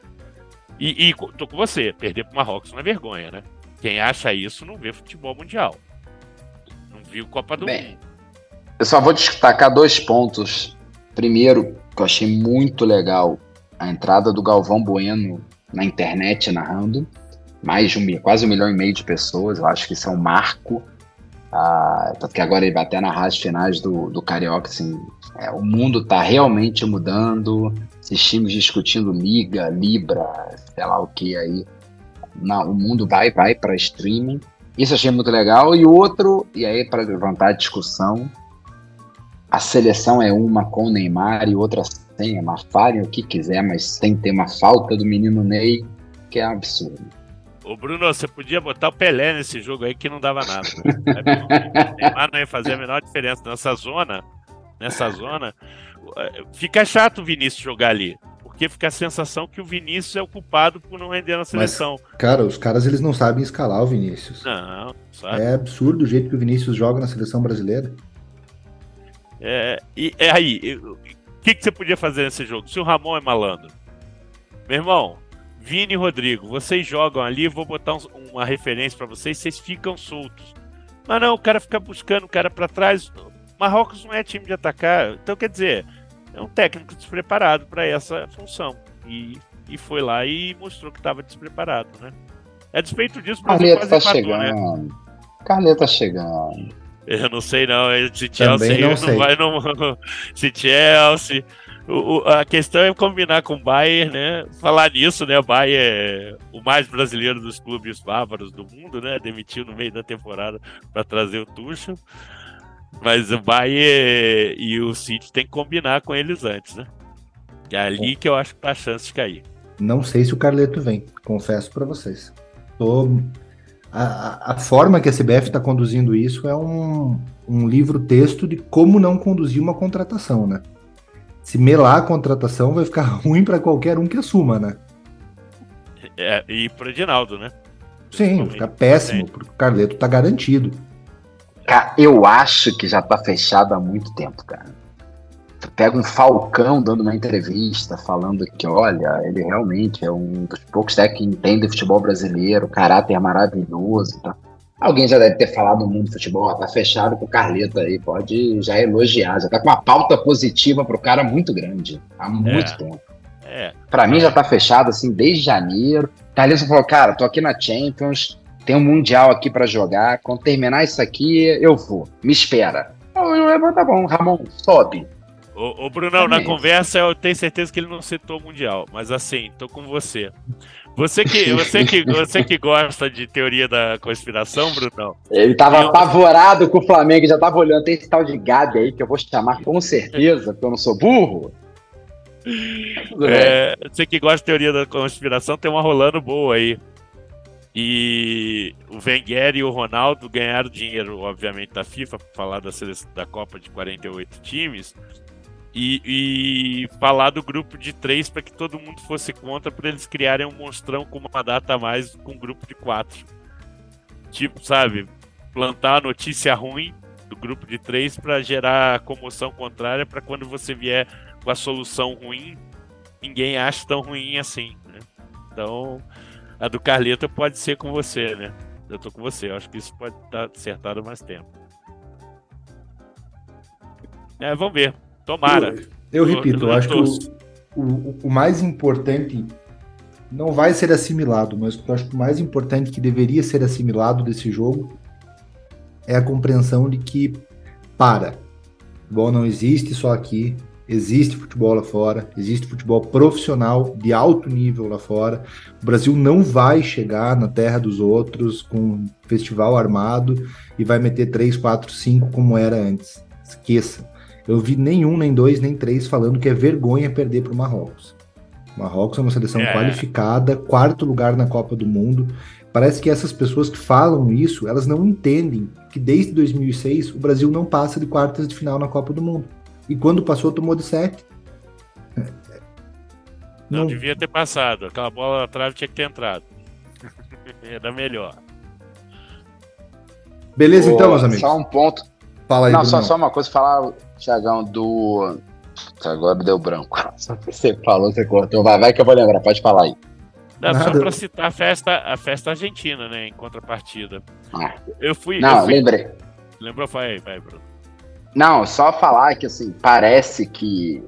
E, e tô com você, perder para o Marrocos não é vergonha, né? Quem acha isso não vê futebol mundial. Não viu Copa do Bem, Mundo. Eu só vou destacar dois pontos. Primeiro, que eu achei muito legal a entrada do Galvão Bueno na internet narrando. Mais de um, quase um milhão e meio de pessoas. Eu acho que isso é um marco. Ah, porque agora ele vai até narrar as finais do, do Carioca. Assim, é, o mundo está realmente mudando. Esses times discutindo Liga, Libra, sei lá o que aí. Não, o mundo vai, vai para streaming. Isso achei muito legal. E outro, e aí para levantar a discussão, a seleção é uma com o Neymar e outra sem, é falem o que quiser, mas tem que ter uma falta do menino Ney, que é um absurdo. Ô Bruno, você podia botar o Pelé nesse jogo aí que não dava nada. o Neymar não ia fazer a menor diferença nessa zona. Nessa zona. Fica chato o Vinícius jogar ali. Porque fica a sensação que o Vinícius é o culpado por não render na seleção. Mas, cara, os caras eles não sabem escalar o Vinícius. Não, sabe. É absurdo o jeito que o Vinícius joga na seleção brasileira. É, e é aí, o que, que você podia fazer nesse jogo? Se o Ramon é malandro, meu irmão, Vini e Rodrigo, vocês jogam ali, vou botar um, uma referência para vocês, vocês ficam soltos. Mas não, o cara fica buscando o cara para trás. Marrocos não é time de atacar, então quer dizer, é um técnico despreparado para essa função. E, e foi lá e mostrou que estava despreparado, né? É despeito disso, mas Carleta tá empatou, chegando. Né? Carleta tá chegando. Eu não sei não, se Chelsea não, não vai no se Chelsea. O, o, a questão é combinar com o Bayern, né? Falar nisso, né? O Bayern é o mais brasileiro dos clubes bárbaros do mundo, né? Demitiu no meio da temporada para trazer o Tuchel. Mas o Bayern e o City tem que combinar com eles antes, né? É ali que eu acho que tá a chance de cair. Não sei se o Carleto vem, confesso para vocês. Tô a, a forma que a CBF está conduzindo isso é um, um livro-texto de como não conduzir uma contratação, né? Se melar a contratação, vai ficar ruim para qualquer um que assuma, né? É, e pro Edinaldo, né? Sim, fica péssimo, porque o Carleto tá garantido. Cara, eu acho que já tá fechado há muito tempo, cara. Tu pega um Falcão dando uma entrevista, falando que, olha, ele realmente é um dos poucos que entende futebol brasileiro, caráter maravilhoso, tá? Alguém já deve ter falado no mundo do futebol, ó, tá fechado com o Carleto aí, pode já elogiar, já tá com uma pauta positiva pro cara muito grande, há muito É. tempo. É. Pra mim já tá fechado assim desde janeiro. Carlinhos falou, cara, tô aqui na Champions, tem um Mundial aqui pra jogar. Quando terminar isso aqui, eu vou. Me espera. Eu, eu, eu, tá bom, Ramon, sobe. Ô, ô Brunão, na Também. conversa eu tenho certeza que ele não citou o Mundial, mas assim, tô com você. Você que, você que, você que gosta de teoria da conspiração, Brunão, Ele tava Eu- apavorado com o Flamengo, já tava olhando. Tem esse tal de Gabi aí que eu vou chamar com certeza, porque eu não sou burro. É, você que gosta de teoria da conspiração, tem uma rolando boa aí. E o Wenger e o Ronaldo ganharam dinheiro, obviamente, da FIFA, pra falar da, seleção, da Copa de 48 times. E, e falar do grupo de três para que todo mundo fosse contra, para eles criarem um monstrão com uma data a mais com um grupo de quatro. Tipo, sabe, plantar a notícia ruim do grupo de três para gerar comoção contrária, para quando você vier com a solução ruim, ninguém acha tão ruim assim. Né? Então, a do Carleta pode ser com você, né? Eu tô com você, eu acho que isso pode estar acertado há mais tempo. É, vamos ver. Tomara. Eu repito, eu acho que o, o, o mais importante não vai ser assimilado, mas eu acho que o mais importante que deveria ser assimilado desse jogo é a compreensão de que, para, futebol não existe só aqui, existe futebol lá fora, existe futebol profissional de alto nível lá fora. O Brasil não vai chegar na terra dos outros com um festival armado e vai meter 3, 4, 5 como era antes. Esqueça. Eu vi nenhum, nem dois, nem três falando que é vergonha perder para o Marrocos. O Marrocos é uma seleção É. qualificada, quarto lugar na Copa do Mundo. Parece que essas pessoas que falam isso, elas não entendem que desde 2006 o Brasil não passa de quartas de final na Copa do Mundo. E quando passou, tomou de sete. Não, Não, devia ter passado. Aquela bola na trave tinha que ter entrado. Era melhor. Beleza, então, meus amigos. Só um ponto. Fala aí, não, só, só uma coisa, falar, Tiagão, do. Agora deu branco. Só que Você falou, você cortou. Vai, vai que eu vou lembrar, pode falar aí. Não, só pra citar a festa, a festa argentina, né? Em contrapartida. Ah. Eu fui. Não, eu fui... lembrei. Lembrou? Vai, vai, Bruno. Não, só falar que assim, parece que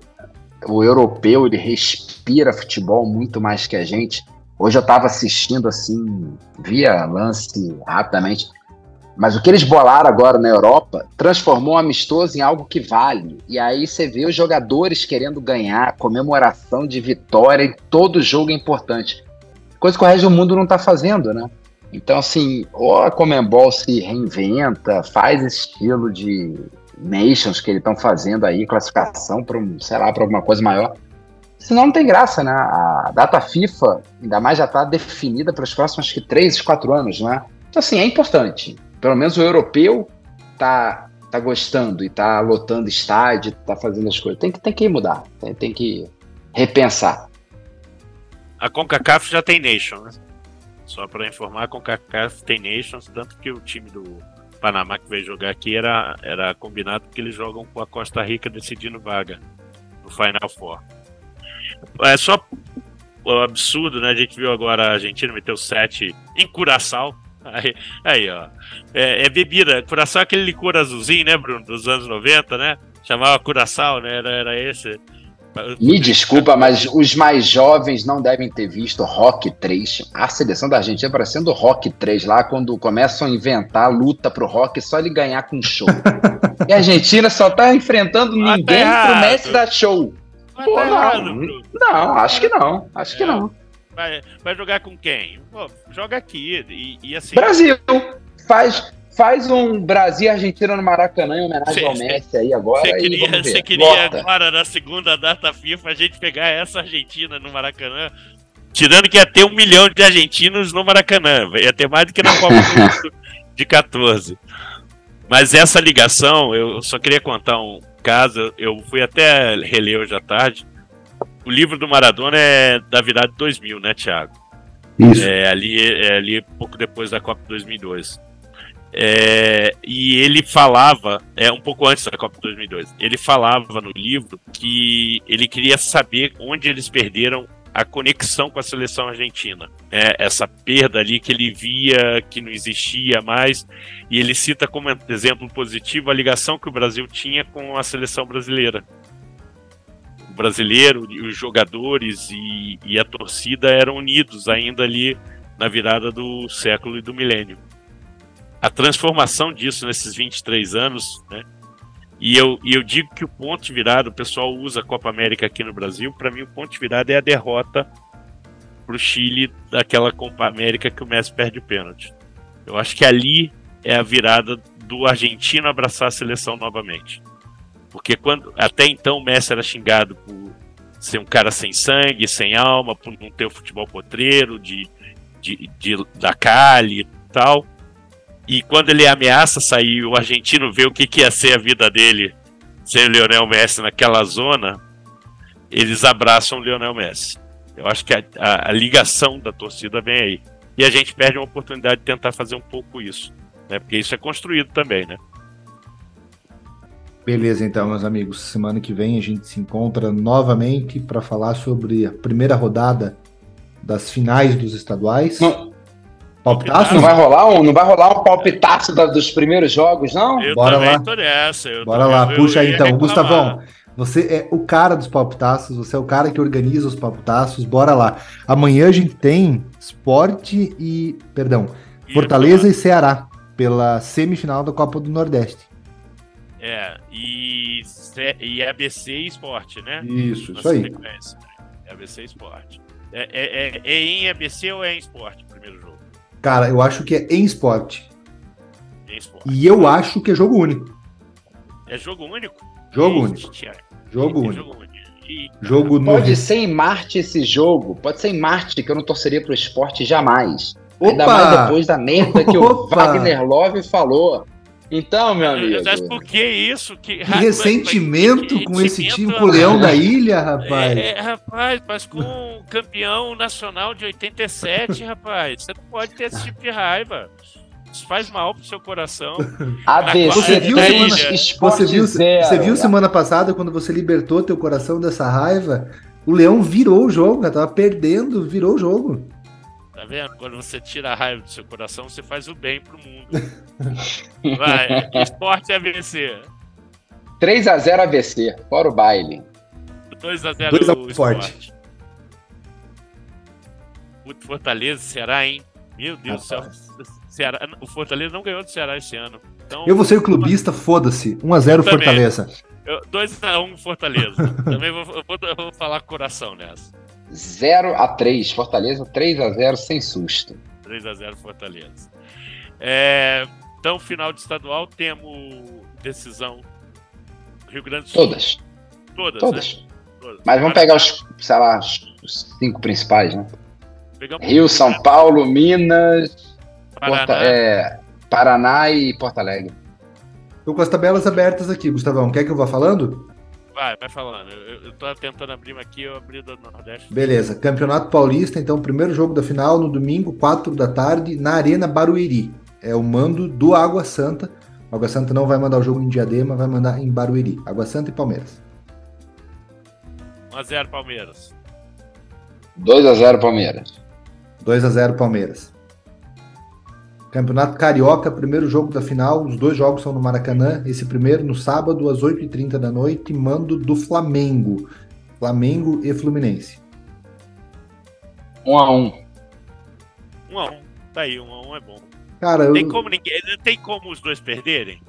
o europeu ele respira futebol muito mais que a gente. Hoje eu tava assistindo assim, via lance rapidamente. Mas o que eles bolaram agora na Europa transformou o amistoso em algo que vale. E aí você vê os jogadores querendo ganhar, comemoração de vitória, e todo jogo é importante. Coisa que o resto do mundo não tá fazendo, né? Então, assim, ou a Comembol se reinventa, faz esse estilo de Nations que eles estão fazendo aí, classificação para um, sei lá, para alguma coisa maior. Senão não tem graça, né? A data FIFA, ainda mais já está definida para os próximos acho que 3, 4 anos, né? Então, assim, é importante. Pelo menos o europeu tá, tá gostando e tá lotando estádio, tá fazendo as coisas. Tem que, tem que mudar, tem, tem que repensar. A CONCACAF já tem Nation, né? Só pra informar, a CONCACAF tem Nations, tanto que o time do Panamá que veio jogar aqui era, era combinado que eles jogam com a Costa Rica decidindo vaga no Final Four. É só o absurdo, né? A gente viu agora a Argentina meteu 7 em Curaçao. Aí, aí ó. É, é bebida. Curaçao é aquele licor azulzinho, né, Bruno? Dos anos 90, né? Chamava Curaçao, né? Era, era esse. Me desculpa, mas os mais jovens não devem ter visto Rock 3. A seleção da Argentina parecendo Rock 3 lá, quando começam a inventar luta pro Rock, só ele ganhar com show. e a Argentina só tá enfrentando tá ninguém pro errado. Messi dar show. Mas Pô, tá não. errado. Não, acho que não. Acho que É. não. Vai, vai jogar com quem? Pô, joga aqui. E, e assim. Brasil, faz, faz um Brasil e Argentina no Maracanã em homenagem Cê- ao Messi aí agora. Você queria, você queria Bota. agora, na segunda data FIFA, a gente pegar essa Argentina no Maracanã, tirando que ia ter um milhão de argentinos no Maracanã, ia ter mais do que na Copa do Mundo de 14. Mas essa ligação, eu só queria contar um caso, eu fui até reler hoje à tarde. O livro do Maradona é da virada de 2000, né, Thiago? Isso. É, ali, é, ali pouco depois da Copa 2002. É, e ele falava, é um pouco antes da Copa 2002, ele falava no livro que ele queria saber onde eles perderam a conexão com a seleção argentina. É, essa perda ali que ele via que não existia mais, e ele cita como exemplo positivo a ligação que o Brasil tinha com a seleção brasileira. O brasileiro, os jogadores e, e a torcida eram unidos ainda ali na virada do século e do milênio. A transformação disso nesses 23 anos, né, e eu, e eu digo que o ponto de virada, o pessoal usa a Copa América aqui no Brasil, para mim o ponto de virada é a derrota para o Chile daquela Copa América que o Messi perde o pênalti. Eu acho que ali é a virada do argentino abraçar a seleção novamente. Porque quando até então o Messi era xingado por ser um cara sem sangue, sem alma, por não ter o futebol potreiro, de, de, de da Cali e tal. E quando ele ameaça sair, o argentino vê o que, que ia ser a vida dele sem o Lionel Messi naquela zona, eles abraçam o Lionel Messi. Eu acho que a, a, a, ligação da torcida vem aí. E a gente perde uma oportunidade de tentar fazer um pouco isso. Né? Porque isso é construído também, né? Beleza, então, meus amigos. Semana que vem a gente se encontra novamente para falar sobre a primeira rodada das finais dos estaduais. Não, Palpitaço? Não vai rolar um, não vai rolar um palpitaço da, dos primeiros jogos, não? Eu Bora lá. Nessa, Bora lá, puxa aí então. Gustavão, você é o cara dos palpitaços, você é o cara que organiza os palpitaços. Bora lá. Amanhã a gente tem esporte e. Perdão, Fortaleza e Ceará pela semifinal da Copa do Nordeste. É, e, e ABC e esporte, né? Isso, isso aí. É ABC e esporte. É, é, é, é em ABC ou é em esporte o primeiro jogo? Cara, eu acho que é em esporte. Em esporte. E eu acho que é jogo único. É jogo único? Jogo único. Jogo único. Jogo único. Jogo Pode no... ser em Marte esse jogo. Pode ser em Marte, que eu não torceria pro esporte jamais. Opa! Ainda mais depois da merda que o Wagner Love falou. Então, meu amigo. Mas por que isso? Que, que ressentimento que, com esse time com o Leão da Ilha, rapaz. É, rapaz, mas com o campeão nacional de 87, rapaz. Você não pode ter esse tipo de raiva. Isso faz mal pro seu coração. ABC você viu, semana, você viu, você viu semana passada quando você libertou teu coração dessa raiva? O Leão virou o jogo, cara. Tava perdendo, virou o jogo. Tá vendo? Quando você tira a raiva do seu coração, você faz o bem pro mundo. Vai, esporte ABC. 3x0 ABC, fora o baile. 2x0 2x0 esporte. Puto Fortaleza, Ceará, hein? Meu Deus do céu. Ceará, o Fortaleza não ganhou do Ceará esse ano. Então, eu vou ser o clubista, foda-se. 1x0 Fortaleza. 2x1 Fortaleza. Também vou, vou, vou falar coração nessa. 0 a 3 Fortaleza 3 a 0 sem susto. 3 a 0 Fortaleza. É, então, final de estadual, temos decisão Rio Grande do Sul. Todas. Todas. Todas. Né? Todas. Mas vamos pegar os, sei lá, os cinco principais, né? Pegamos Rio, São Paulo, Minas, Paraná. Porta, é, Paraná e Porto Alegre. Estou com as tabelas abertas aqui, Gustavão. Quer que eu vá falando? Vai, vai falando. Eu, eu tô tentando abrir aqui, eu abri do Nordeste. Beleza. Campeonato Paulista, então, primeiro jogo da final no domingo, 4 da tarde, na Arena Barueri. É o mando do Água Santa. Água Santa não vai mandar o jogo em Diadema, vai mandar em Barueri. Água Santa e Palmeiras. 1x0 Palmeiras. 2x0 Palmeiras. 2x0 Palmeiras. Campeonato Carioca, primeiro jogo da final. Os dois jogos são no Maracanã. Esse primeiro no sábado, às 8h30 da noite, mando do Flamengo. Flamengo e Fluminense. 1x1. 1x1. Tá aí, 1x1 é bom. Cara, tem eu... como ninguém, tem como os dois perderem?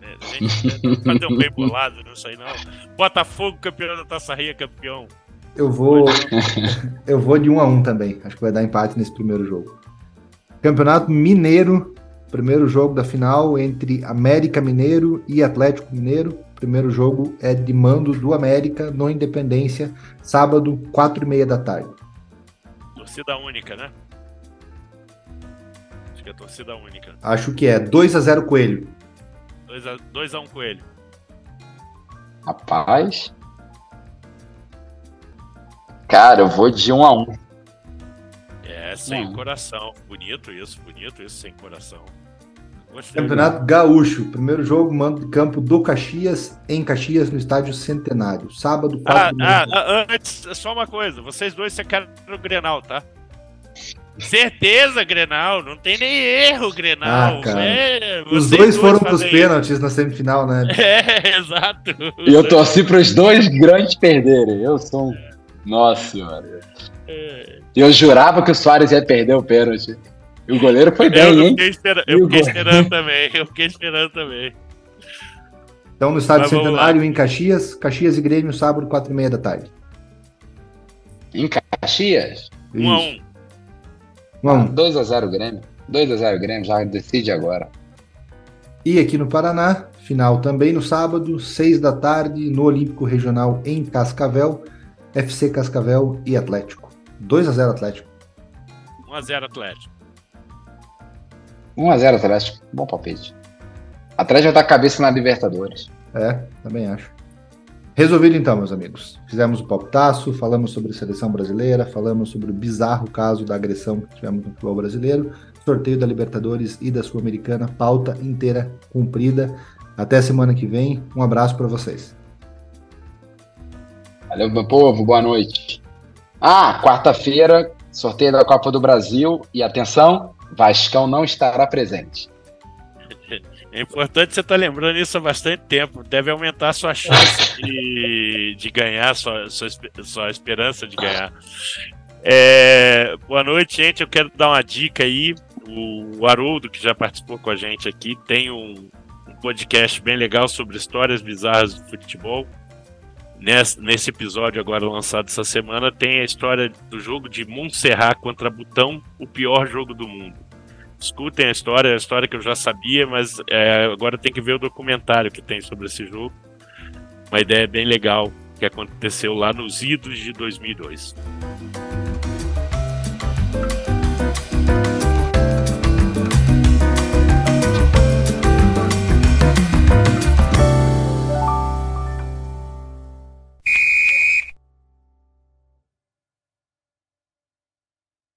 É, a gente fazer um bem bolado, não sei não. Botafogo, campeão da Taça Ria, campeão. Eu vou. eu vou de 1 a 1 também. Acho que vai dar empate nesse primeiro jogo. Campeonato Mineiro, primeiro jogo da final entre América Mineiro e Atlético Mineiro. Primeiro jogo é de mando do América no Independência, sábado, quatro e meia da tarde. Torcida única, né? Acho que é torcida única. Acho que é 2 a 0 Coelho. 2 a, 2 a 1 Coelho. Rapaz. Cara, eu vou de 1 a 1 é, É, sem coração. Bonito isso, bonito isso, sem coração. Gostei. Campeonato Gaúcho. Primeiro jogo, mando de campo do Caxias, em Caxias, no estádio Centenário. Sábado, 4 ah, ah, ah, antes, só uma coisa. Vocês dois se querem no Grenal, tá? Certeza, Grenal. Não tem nem erro, Grenal. Ah, é, os dois foram pros pênaltis na semifinal, né? É, exato. E eu torci pros dois grandes perderem. Eu sou um... Nossa senhora. É. Eu jurava que o Soares ia perder o pênalti. E o goleiro foi bem, eu hein? Fiquei espera... Eu fiquei esperando também. Eu fiquei esperando também. Então, no estádio Centenário, em Caxias, Caxias e Grêmio, sábado, 4 e meia da tarde. Em Caxias? 1 a 1 2x0 Grêmio. 2x0 Grêmio, já decide agora. E aqui no Paraná, final também no sábado, 6 da tarde, no Olímpico Regional em Cascavel, FC Cascavel e Atlético. 2x0 Atlético. 1x0 Atlético. 1x0 Atlético. Bom palpite. Atlético vai dar cabeça na Libertadores. É, também acho. Resolvido então, meus amigos. Fizemos o palpitaço, falamos sobre a seleção brasileira, falamos sobre o bizarro caso da agressão que tivemos no futebol brasileiro, sorteio da Libertadores e da Sul-Americana, pauta inteira cumprida. Até semana que vem. Um abraço para vocês. Valeu, meu povo. Boa noite. Ah, quarta-feira, sorteio da Copa do Brasil. E atenção, Vascão não estará presente. É importante você estar tá lembrando isso há bastante tempo. Deve aumentar a sua chance de, de ganhar, sua, sua, sua esperança de ganhar. É, boa noite, gente. Eu quero dar uma dica aí. O Haroldo, que já participou com a gente aqui, tem um, um podcast bem legal sobre histórias bizarras do futebol nesse, nesse episódio agora lançado essa semana, tem a história do jogo de Montserrat contra Butão, o pior jogo do mundo. Escutem a história, é a história que eu já sabia, mas é, agora tem que ver o documentário que tem sobre esse jogo. Uma ideia bem legal que aconteceu lá nos idos de 2002. Música